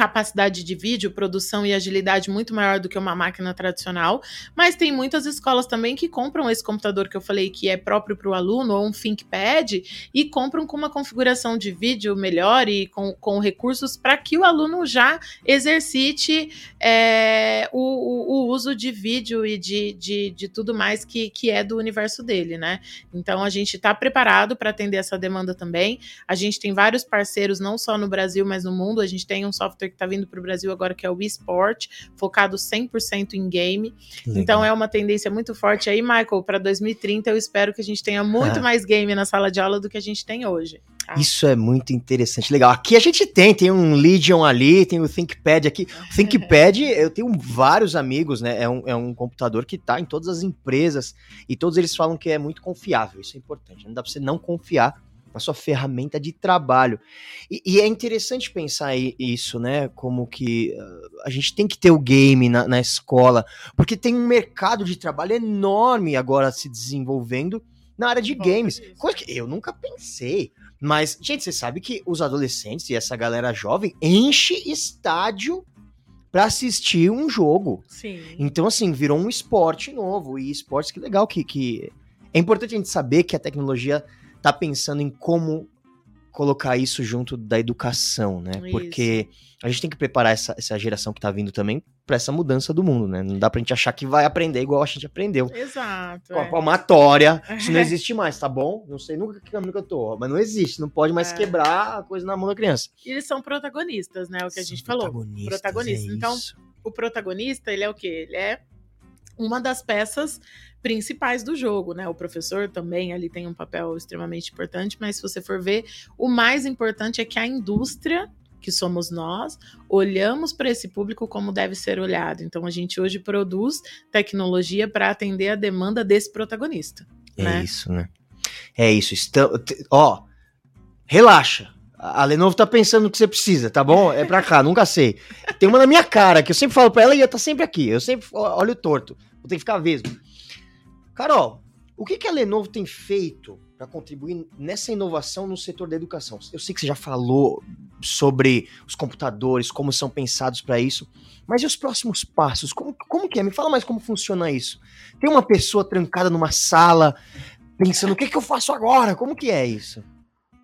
capacidade de vídeo, produção e agilidade muito maior do que uma máquina tradicional, mas tem muitas escolas também que compram esse computador que eu falei que é próprio para o aluno, ou um ThinkPad, e compram com uma configuração de vídeo melhor e com, com recursos para que o aluno já exercite é, o, o, uso de vídeo e de, de, de tudo mais que, que é do universo dele, né? Então a gente está preparado para atender essa demanda também. A gente tem vários parceiros, não só no Brasil, mas no mundo. A gente tem um software que está vindo para o Brasil agora, que é o eSport, focado 100% em game. Legal. Então é uma tendência muito forte aí, Michael. Para 2030, eu espero que a gente tenha muito ah. mais game na sala de aula do que a gente tem hoje. Ah. Isso é muito interessante, legal. Aqui a gente tem, tem um Legion ali, tem o ThinkPad aqui. O ThinkPad, eu tenho vários amigos, né? É um, é um computador que está em todas as empresas e todos eles falam que é muito confiável. Isso é importante. Não dá para você não confiar a sua ferramenta de trabalho. E, e, é interessante pensar isso, né? Como que uh, a gente tem que ter o game na, na, escola, porque tem um mercado de trabalho enorme agora se desenvolvendo na área de games. Coisa que eu nunca pensei. Mas, gente, você sabe que os adolescentes e essa galera jovem enche estádio para assistir um jogo. Sim. Então, assim, virou um esporte novo. E esportes, que legal que, que. É importante a gente saber que a tecnologia tá pensando em como colocar isso junto da educação, né? Isso. Porque a gente tem que preparar essa, essa geração que tá vindo também para essa mudança do mundo, né? Não dá pra gente achar que vai aprender igual a gente aprendeu. Exato. Com a é. palmatória. Isso não *laughs* existe mais, tá bom? Não sei nunca que caminho que eu tô, mas não existe. Não pode mais é. quebrar a coisa na mão da criança. E eles são protagonistas, né? O que a gente falou. Protagonistas. protagonistas. É então, o protagonista, ele é o quê? Ele é uma das peças principais do jogo, né? O professor também ali tem um papel extremamente importante, mas se você for ver, o mais importante é que a indústria que somos nós, olhamos para esse público como deve ser olhado. Então a gente hoje produz tecnologia para atender a demanda desse protagonista. É né? isso, né? É isso. Estão, ó, relaxa. A Lenovo tá pensando no que você precisa, tá bom? É pra cá, nunca sei. Tem uma na minha cara que eu sempre falo pra ela e ela tá sempre aqui. Eu sempre olho torto. Vou ter que ficar vesgo. Carol, o que, que a Lenovo tem feito para contribuir nessa inovação no setor da educação? Eu sei que você já falou sobre os computadores, como são pensados para isso, mas e os próximos passos? Como, como que é? Me fala mais como funciona isso. Tem uma pessoa trancada numa sala pensando, o que, que eu faço agora? Como que é isso?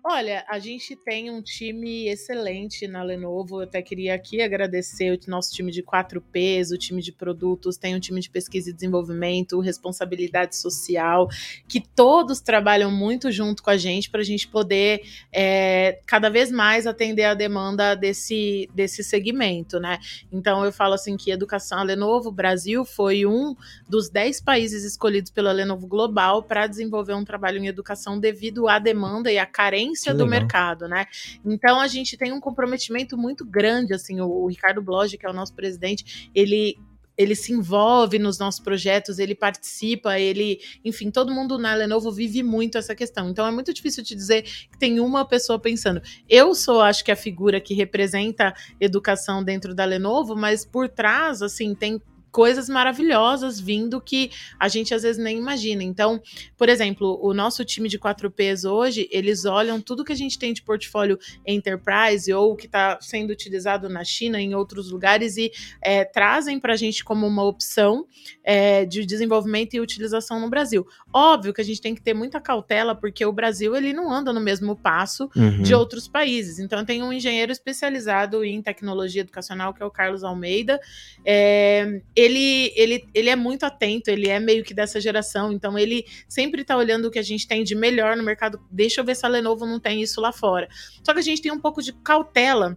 Olha, a gente tem um time excelente na Lenovo. Eu até queria aqui agradecer o nosso time de 4Ps, o time de produtos, tem um time de pesquisa e desenvolvimento, responsabilidade social, que todos trabalham muito junto com a gente para a gente poder é, cada vez mais atender a demanda desse, desse segmento, né? Então eu falo assim que educação, a Lenovo Brasil foi um dos 10 países escolhidos pela Lenovo Global para desenvolver um trabalho em educação devido à demanda e à carência tendência do mercado, né? Então a gente tem um comprometimento muito grande, assim, o, o Ricardo Bloge, que é o nosso presidente, ele ele se envolve nos nossos projetos, ele participa, ele, enfim, todo mundo na Lenovo vive muito essa questão. Então é muito difícil te dizer que tem uma pessoa pensando. Eu sou, acho que a figura que representa educação dentro da Lenovo, mas por trás, assim, tem coisas maravilhosas vindo que a gente às vezes nem imagina. Então, por exemplo, o nosso time de 4Ps hoje, eles olham tudo que a gente tem de portfólio enterprise ou que está sendo utilizado na China, em outros lugares, e é, trazem para a gente como uma opção é, de desenvolvimento e utilização no Brasil. Óbvio que a gente tem que ter muita cautela, porque o Brasil ele não anda no mesmo passo uhum. de outros países. Então, tem um engenheiro especializado em tecnologia educacional, que é o Carlos Almeida. É, ele, ele, ele é muito atento, ele é meio que dessa geração, então ele sempre tá olhando o que a gente tem de melhor no mercado. Deixa eu ver se a Lenovo não tem isso lá fora. Só que a gente tem um pouco de cautela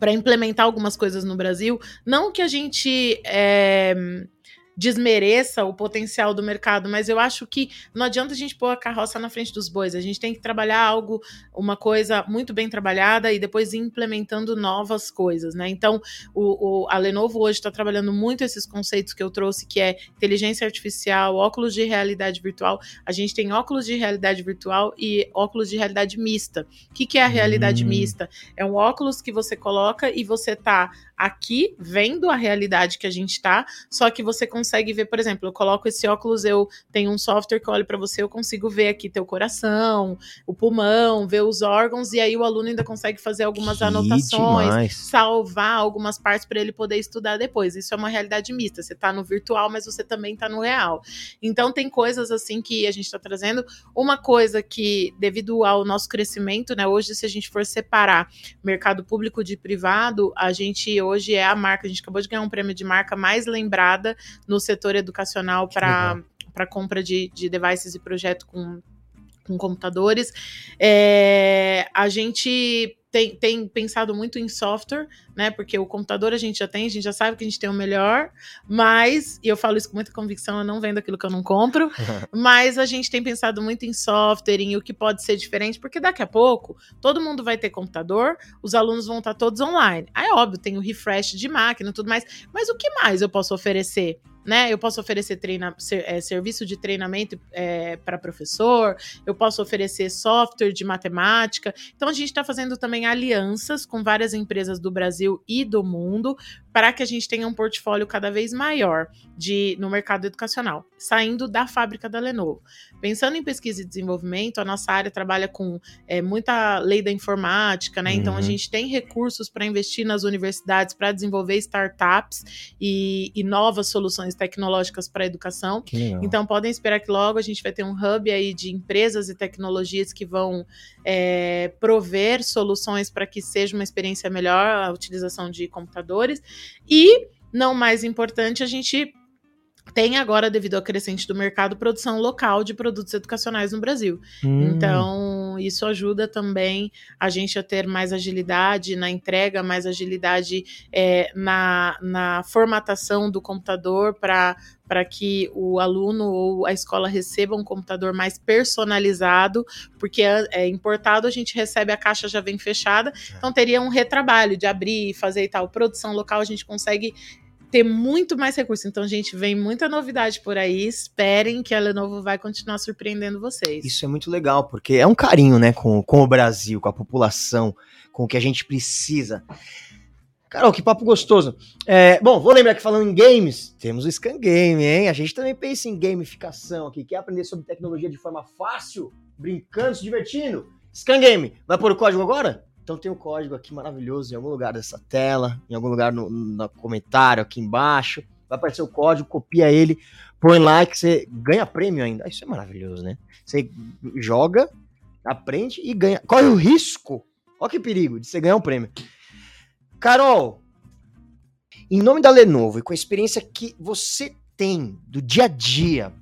para implementar algumas coisas no Brasil. Não que a gente. É, desmereça o potencial do mercado, mas eu acho que não adianta a gente pôr a carroça na frente dos bois. A gente tem que trabalhar algo, uma coisa muito bem trabalhada e depois ir implementando novas coisas, né? Então, o, o a Lenovo hoje está trabalhando muito esses conceitos que eu trouxe, que é inteligência artificial, óculos de realidade virtual. A gente tem óculos de realidade virtual e óculos de realidade mista. O que, que é a realidade hum. mista? É um óculos que você coloca e você tá aqui vendo a realidade que a gente tá, só que você consegue ver, por exemplo, eu coloco esse óculos, eu tenho um software que olha para você, eu consigo ver aqui teu coração, o pulmão, ver os órgãos, e aí o aluno ainda consegue fazer algumas que anotações, demais. salvar algumas partes para ele poder estudar depois. Isso é uma realidade mista. Você tá no virtual, mas você também tá no real. Então tem coisas assim que a gente está trazendo. Uma coisa que, devido ao nosso crescimento, né? Hoje, se a gente for separar mercado público de privado, a gente hoje hoje é a marca, a gente acabou de ganhar um prêmio de marca mais lembrada no setor educacional para compra de, de devices e projeto com, com computadores. É, a gente tem, tem, pensado muito em software, né? Porque o computador a gente já tem, a gente já sabe que a gente tem o melhor, mas, e eu falo isso com muita convicção, eu não vendo aquilo que eu não compro, *laughs* mas a gente tem pensado muito em software, em o que pode ser diferente, porque daqui a pouco todo mundo vai ter computador, os alunos vão estar todos online. Aí, é óbvio, tem o refresh de máquina e tudo mais, mas o que mais eu posso oferecer? Né? Eu posso oferecer treina, ser, é, serviço de treinamento é, para professor, eu posso oferecer software de matemática. Então a gente está fazendo também alianças com várias empresas do Brasil e do mundo para que a gente tenha um portfólio cada vez maior de no mercado educacional, saindo da fábrica da Lenovo. Pensando em pesquisa e desenvolvimento, a nossa área trabalha com é, muita lei da informática, né? Uhum. Então a uhum. gente tem recursos para investir nas universidades para desenvolver startups e, e, novas soluções tecnológicas para a educação. Então podem esperar que logo a gente vai ter um hub aí de empresas e tecnologias que vão é, prover soluções para que seja uma experiência melhor a utilização de computadores. E, não mais importante, a gente tem agora, devido ao crescente do mercado, produção local de produtos educacionais no Brasil. Hum. Então, isso ajuda também a gente a ter mais agilidade na entrega, mais agilidade é, na, na formatação do computador para para que o aluno ou a escola receba um computador mais personalizado, porque é, é importado, a gente recebe a caixa já vem fechada, é. então teria um retrabalho de abrir, fazer e tal. Produção local a gente consegue ter muito mais recursos. Então, gente, vem muita novidade por aí. Esperem que a Lenovo vai continuar surpreendendo vocês. Isso é muito legal, porque é um carinho, né, com, com o Brasil, com a população, com o que a gente precisa. Carol, que papo gostoso. É, bom, vou lembrar que falando em games, temos o Scan Game, hein? A gente também pensa em gamificação aqui. Quer aprender sobre tecnologia de forma fácil, brincando, se divertindo? Scan Game, vai pôr o código agora? Então tem um código aqui maravilhoso em algum lugar dessa tela, em algum lugar no, no comentário aqui embaixo. Vai aparecer o código, copia ele, põe lá que você ganha prêmio ainda. Isso é maravilhoso, né? Você joga, aprende e ganha. Corre o risco, olha que perigo, de você ganhar um prêmio. Carol, em nome da Lenovo e com a experiência que você tem do dia a dia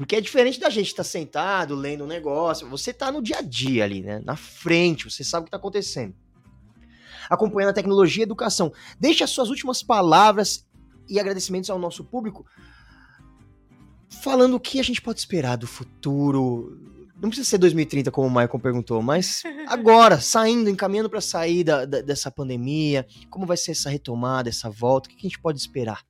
porque é diferente da gente estar tá sentado, lendo um negócio. Você está no dia a dia ali, né? Na frente, você sabe o que está acontecendo. Acompanhando a tecnologia e a educação. Deixe as suas últimas palavras e agradecimentos ao nosso público, falando o que a gente pode esperar do futuro. Não precisa ser 2030, como o Michael perguntou, mas *laughs* agora, saindo, encaminhando para sair da, da, dessa pandemia, como vai ser essa retomada, essa volta, o que a gente pode esperar?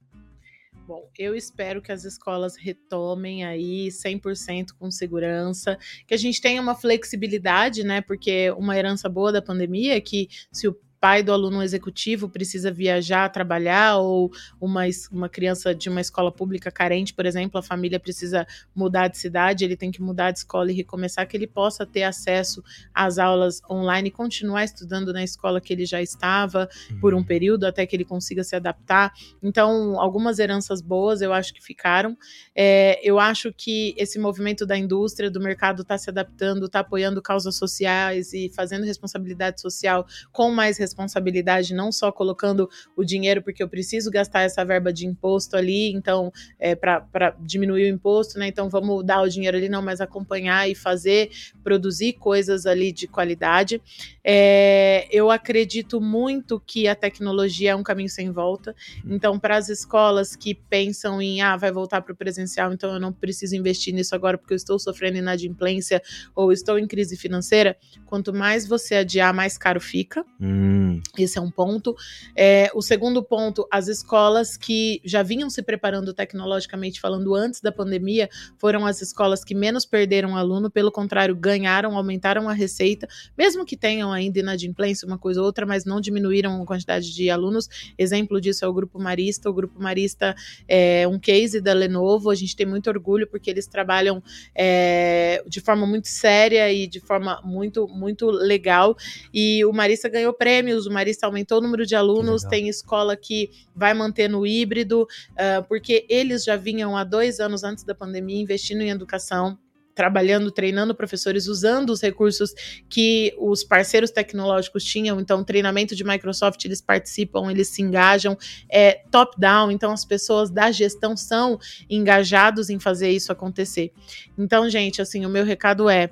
Bom, eu espero que as escolas retomem aí 100% com segurança, que a gente tenha uma flexibilidade, né? Porque uma herança boa da pandemia é que se o pai do aluno executivo precisa viajar, trabalhar, ou uma, uma criança de uma escola pública carente, por exemplo, a família precisa mudar de cidade, ele tem que mudar de escola e recomeçar, que ele possa ter acesso às aulas online e continuar estudando na escola que ele já estava uhum. por um uhum. período, até que ele consiga se adaptar. Então, algumas heranças boas eu acho que ficaram. É, eu acho que esse movimento da indústria, do mercado, está se adaptando, está apoiando causas sociais e fazendo responsabilidade social com mais responsabilidade, não só colocando o dinheiro porque eu preciso gastar essa verba de imposto ali, então, é, para diminuir o imposto, né? Então, vamos dar o dinheiro ali, não, mas acompanhar e fazer, produzir coisas ali de qualidade. É, eu acredito muito que a tecnologia é um caminho sem volta. Então, para as escolas que pensam em, ah, vai voltar para o presencial, então eu não preciso investir nisso agora porque eu estou sofrendo inadimplência ou estou em crise financeira, quanto mais você adiar, mais caro fica. Hum. Esse é um ponto. É, o segundo ponto, as escolas que já vinham se preparando tecnologicamente falando antes da pandemia foram as escolas que menos perderam aluno, pelo contrário, ganharam, aumentaram a receita, mesmo que tenham ainda inadimplência, uma coisa ou outra, mas não diminuíram a quantidade de alunos. Exemplo disso é o Grupo Marista. O Grupo Marista é um case da Lenovo, a gente tem muito orgulho porque eles trabalham é, de forma muito séria e de forma muito, muito legal. E o Marista ganhou prêmio prêmios, o Marista aumentou o número de alunos, tem escola que vai manter no híbrido, uh, porque eles já vinham há dois anos antes da pandemia investindo em educação trabalhando, treinando professores, usando os recursos que os parceiros tecnológicos tinham. Então, treinamento de Microsoft, eles participam, eles se engajam, é top-down. Então, as pessoas da gestão são engajados em fazer isso acontecer. Então, gente, assim, o meu recado é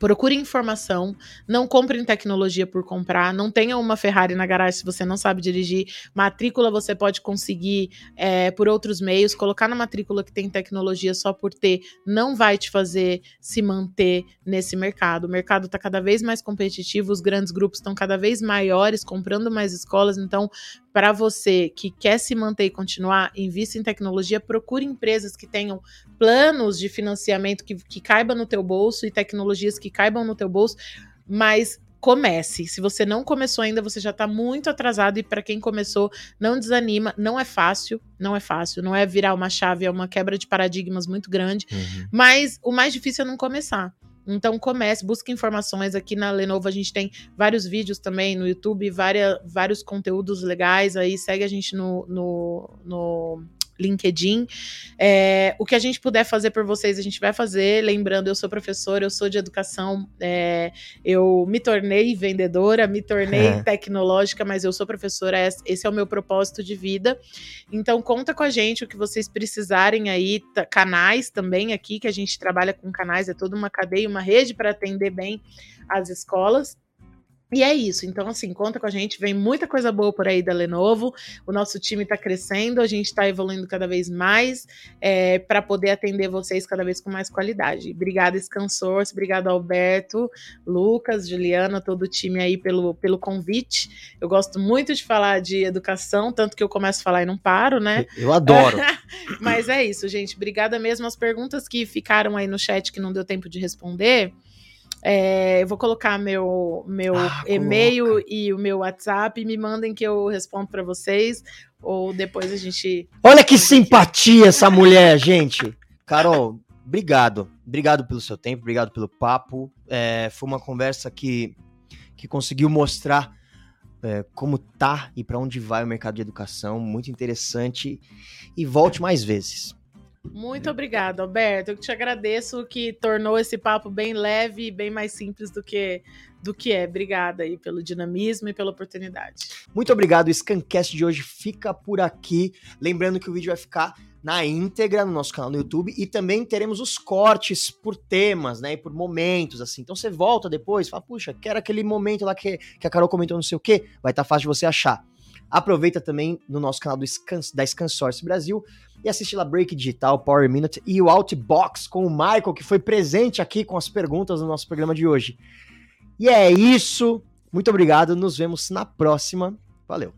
Procure informação, não compre em tecnologia por comprar, não tenha uma Ferrari na garagem se você não sabe dirigir. Matrícula você pode conseguir é, por outros meios. Colocar na matrícula que tem tecnologia só por ter não vai te fazer se manter nesse mercado. O mercado está cada vez mais competitivo, os grandes grupos estão cada vez maiores, comprando mais escolas. Então, para você que quer se manter e continuar, invista em tecnologia, procure empresas que tenham planos de financiamento que, que caibam no teu bolso e tecnologias que caibam no teu bolso, mas comece. Se você não começou ainda, você já está muito atrasado e para quem começou, não desanima, não é fácil, não é fácil, não é virar uma chave, é uma quebra de paradigmas muito grande, uhum. mas o mais difícil é não começar. Então comece, busque informações aqui na Lenovo. A gente tem vários vídeos também no YouTube, várias, vários conteúdos legais aí. Segue a gente no, no, no LinkedIn. É, o que a gente puder fazer por vocês, a gente vai fazer. Lembrando, eu sou professora, eu sou de educação, é, eu me tornei vendedora, me tornei é. tecnológica, mas eu sou professora, esse é o meu propósito de vida. Então, conta com a gente o que vocês precisarem aí, canais também aqui, que a gente trabalha com canais, é toda uma cadeia, uma rede para atender bem as escolas. E é isso. Então, assim, conta com a gente. Vem muita coisa boa por aí da Lenovo. O nosso time está crescendo, a gente está evoluindo cada vez mais é, para poder atender vocês cada vez com mais qualidade. Obrigada, Scansource. Obrigada, Alberto, Lucas, Juliana, todo o time aí pelo, pelo convite. Eu gosto muito de falar de educação, tanto que eu começo a falar e não paro, né? Eu adoro. *laughs* Mas é isso, gente. Obrigada mesmo. As perguntas que ficaram aí no chat que não deu tempo de responder. É, eu vou colocar meu, meu ah, e-mail coloca. e o meu WhatsApp. Me mandem que eu respondo para vocês. Ou depois a gente. Olha que simpatia essa *laughs* mulher, gente. Carol, obrigado. Obrigado pelo seu tempo, obrigado pelo papo. É, foi uma conversa que, que conseguiu mostrar é, como tá e para onde vai o mercado de educação. Muito interessante. E volte mais vezes. Muito obrigada, Alberto. Eu te agradeço que tornou esse papo bem leve e bem mais simples do que do que é. Obrigada aí pelo dinamismo e pela oportunidade. Muito obrigado. O Scancast de hoje fica por aqui. Lembrando que o vídeo vai ficar na íntegra no nosso canal no YouTube e também teremos os cortes por temas, né, e por momentos, assim. Então você volta depois, fala, puxa, quero aquele momento lá que, que a Carol comentou não sei o quê, vai estar tá fácil de você achar. Aproveita também no nosso canal do da Scansource Brasil e assiste lá Break Digital, Power Minute e o Outbox com o Michael, que foi presente aqui com as perguntas no nosso programa de hoje. E é isso. Muito obrigado. Nos vemos na próxima. Valeu.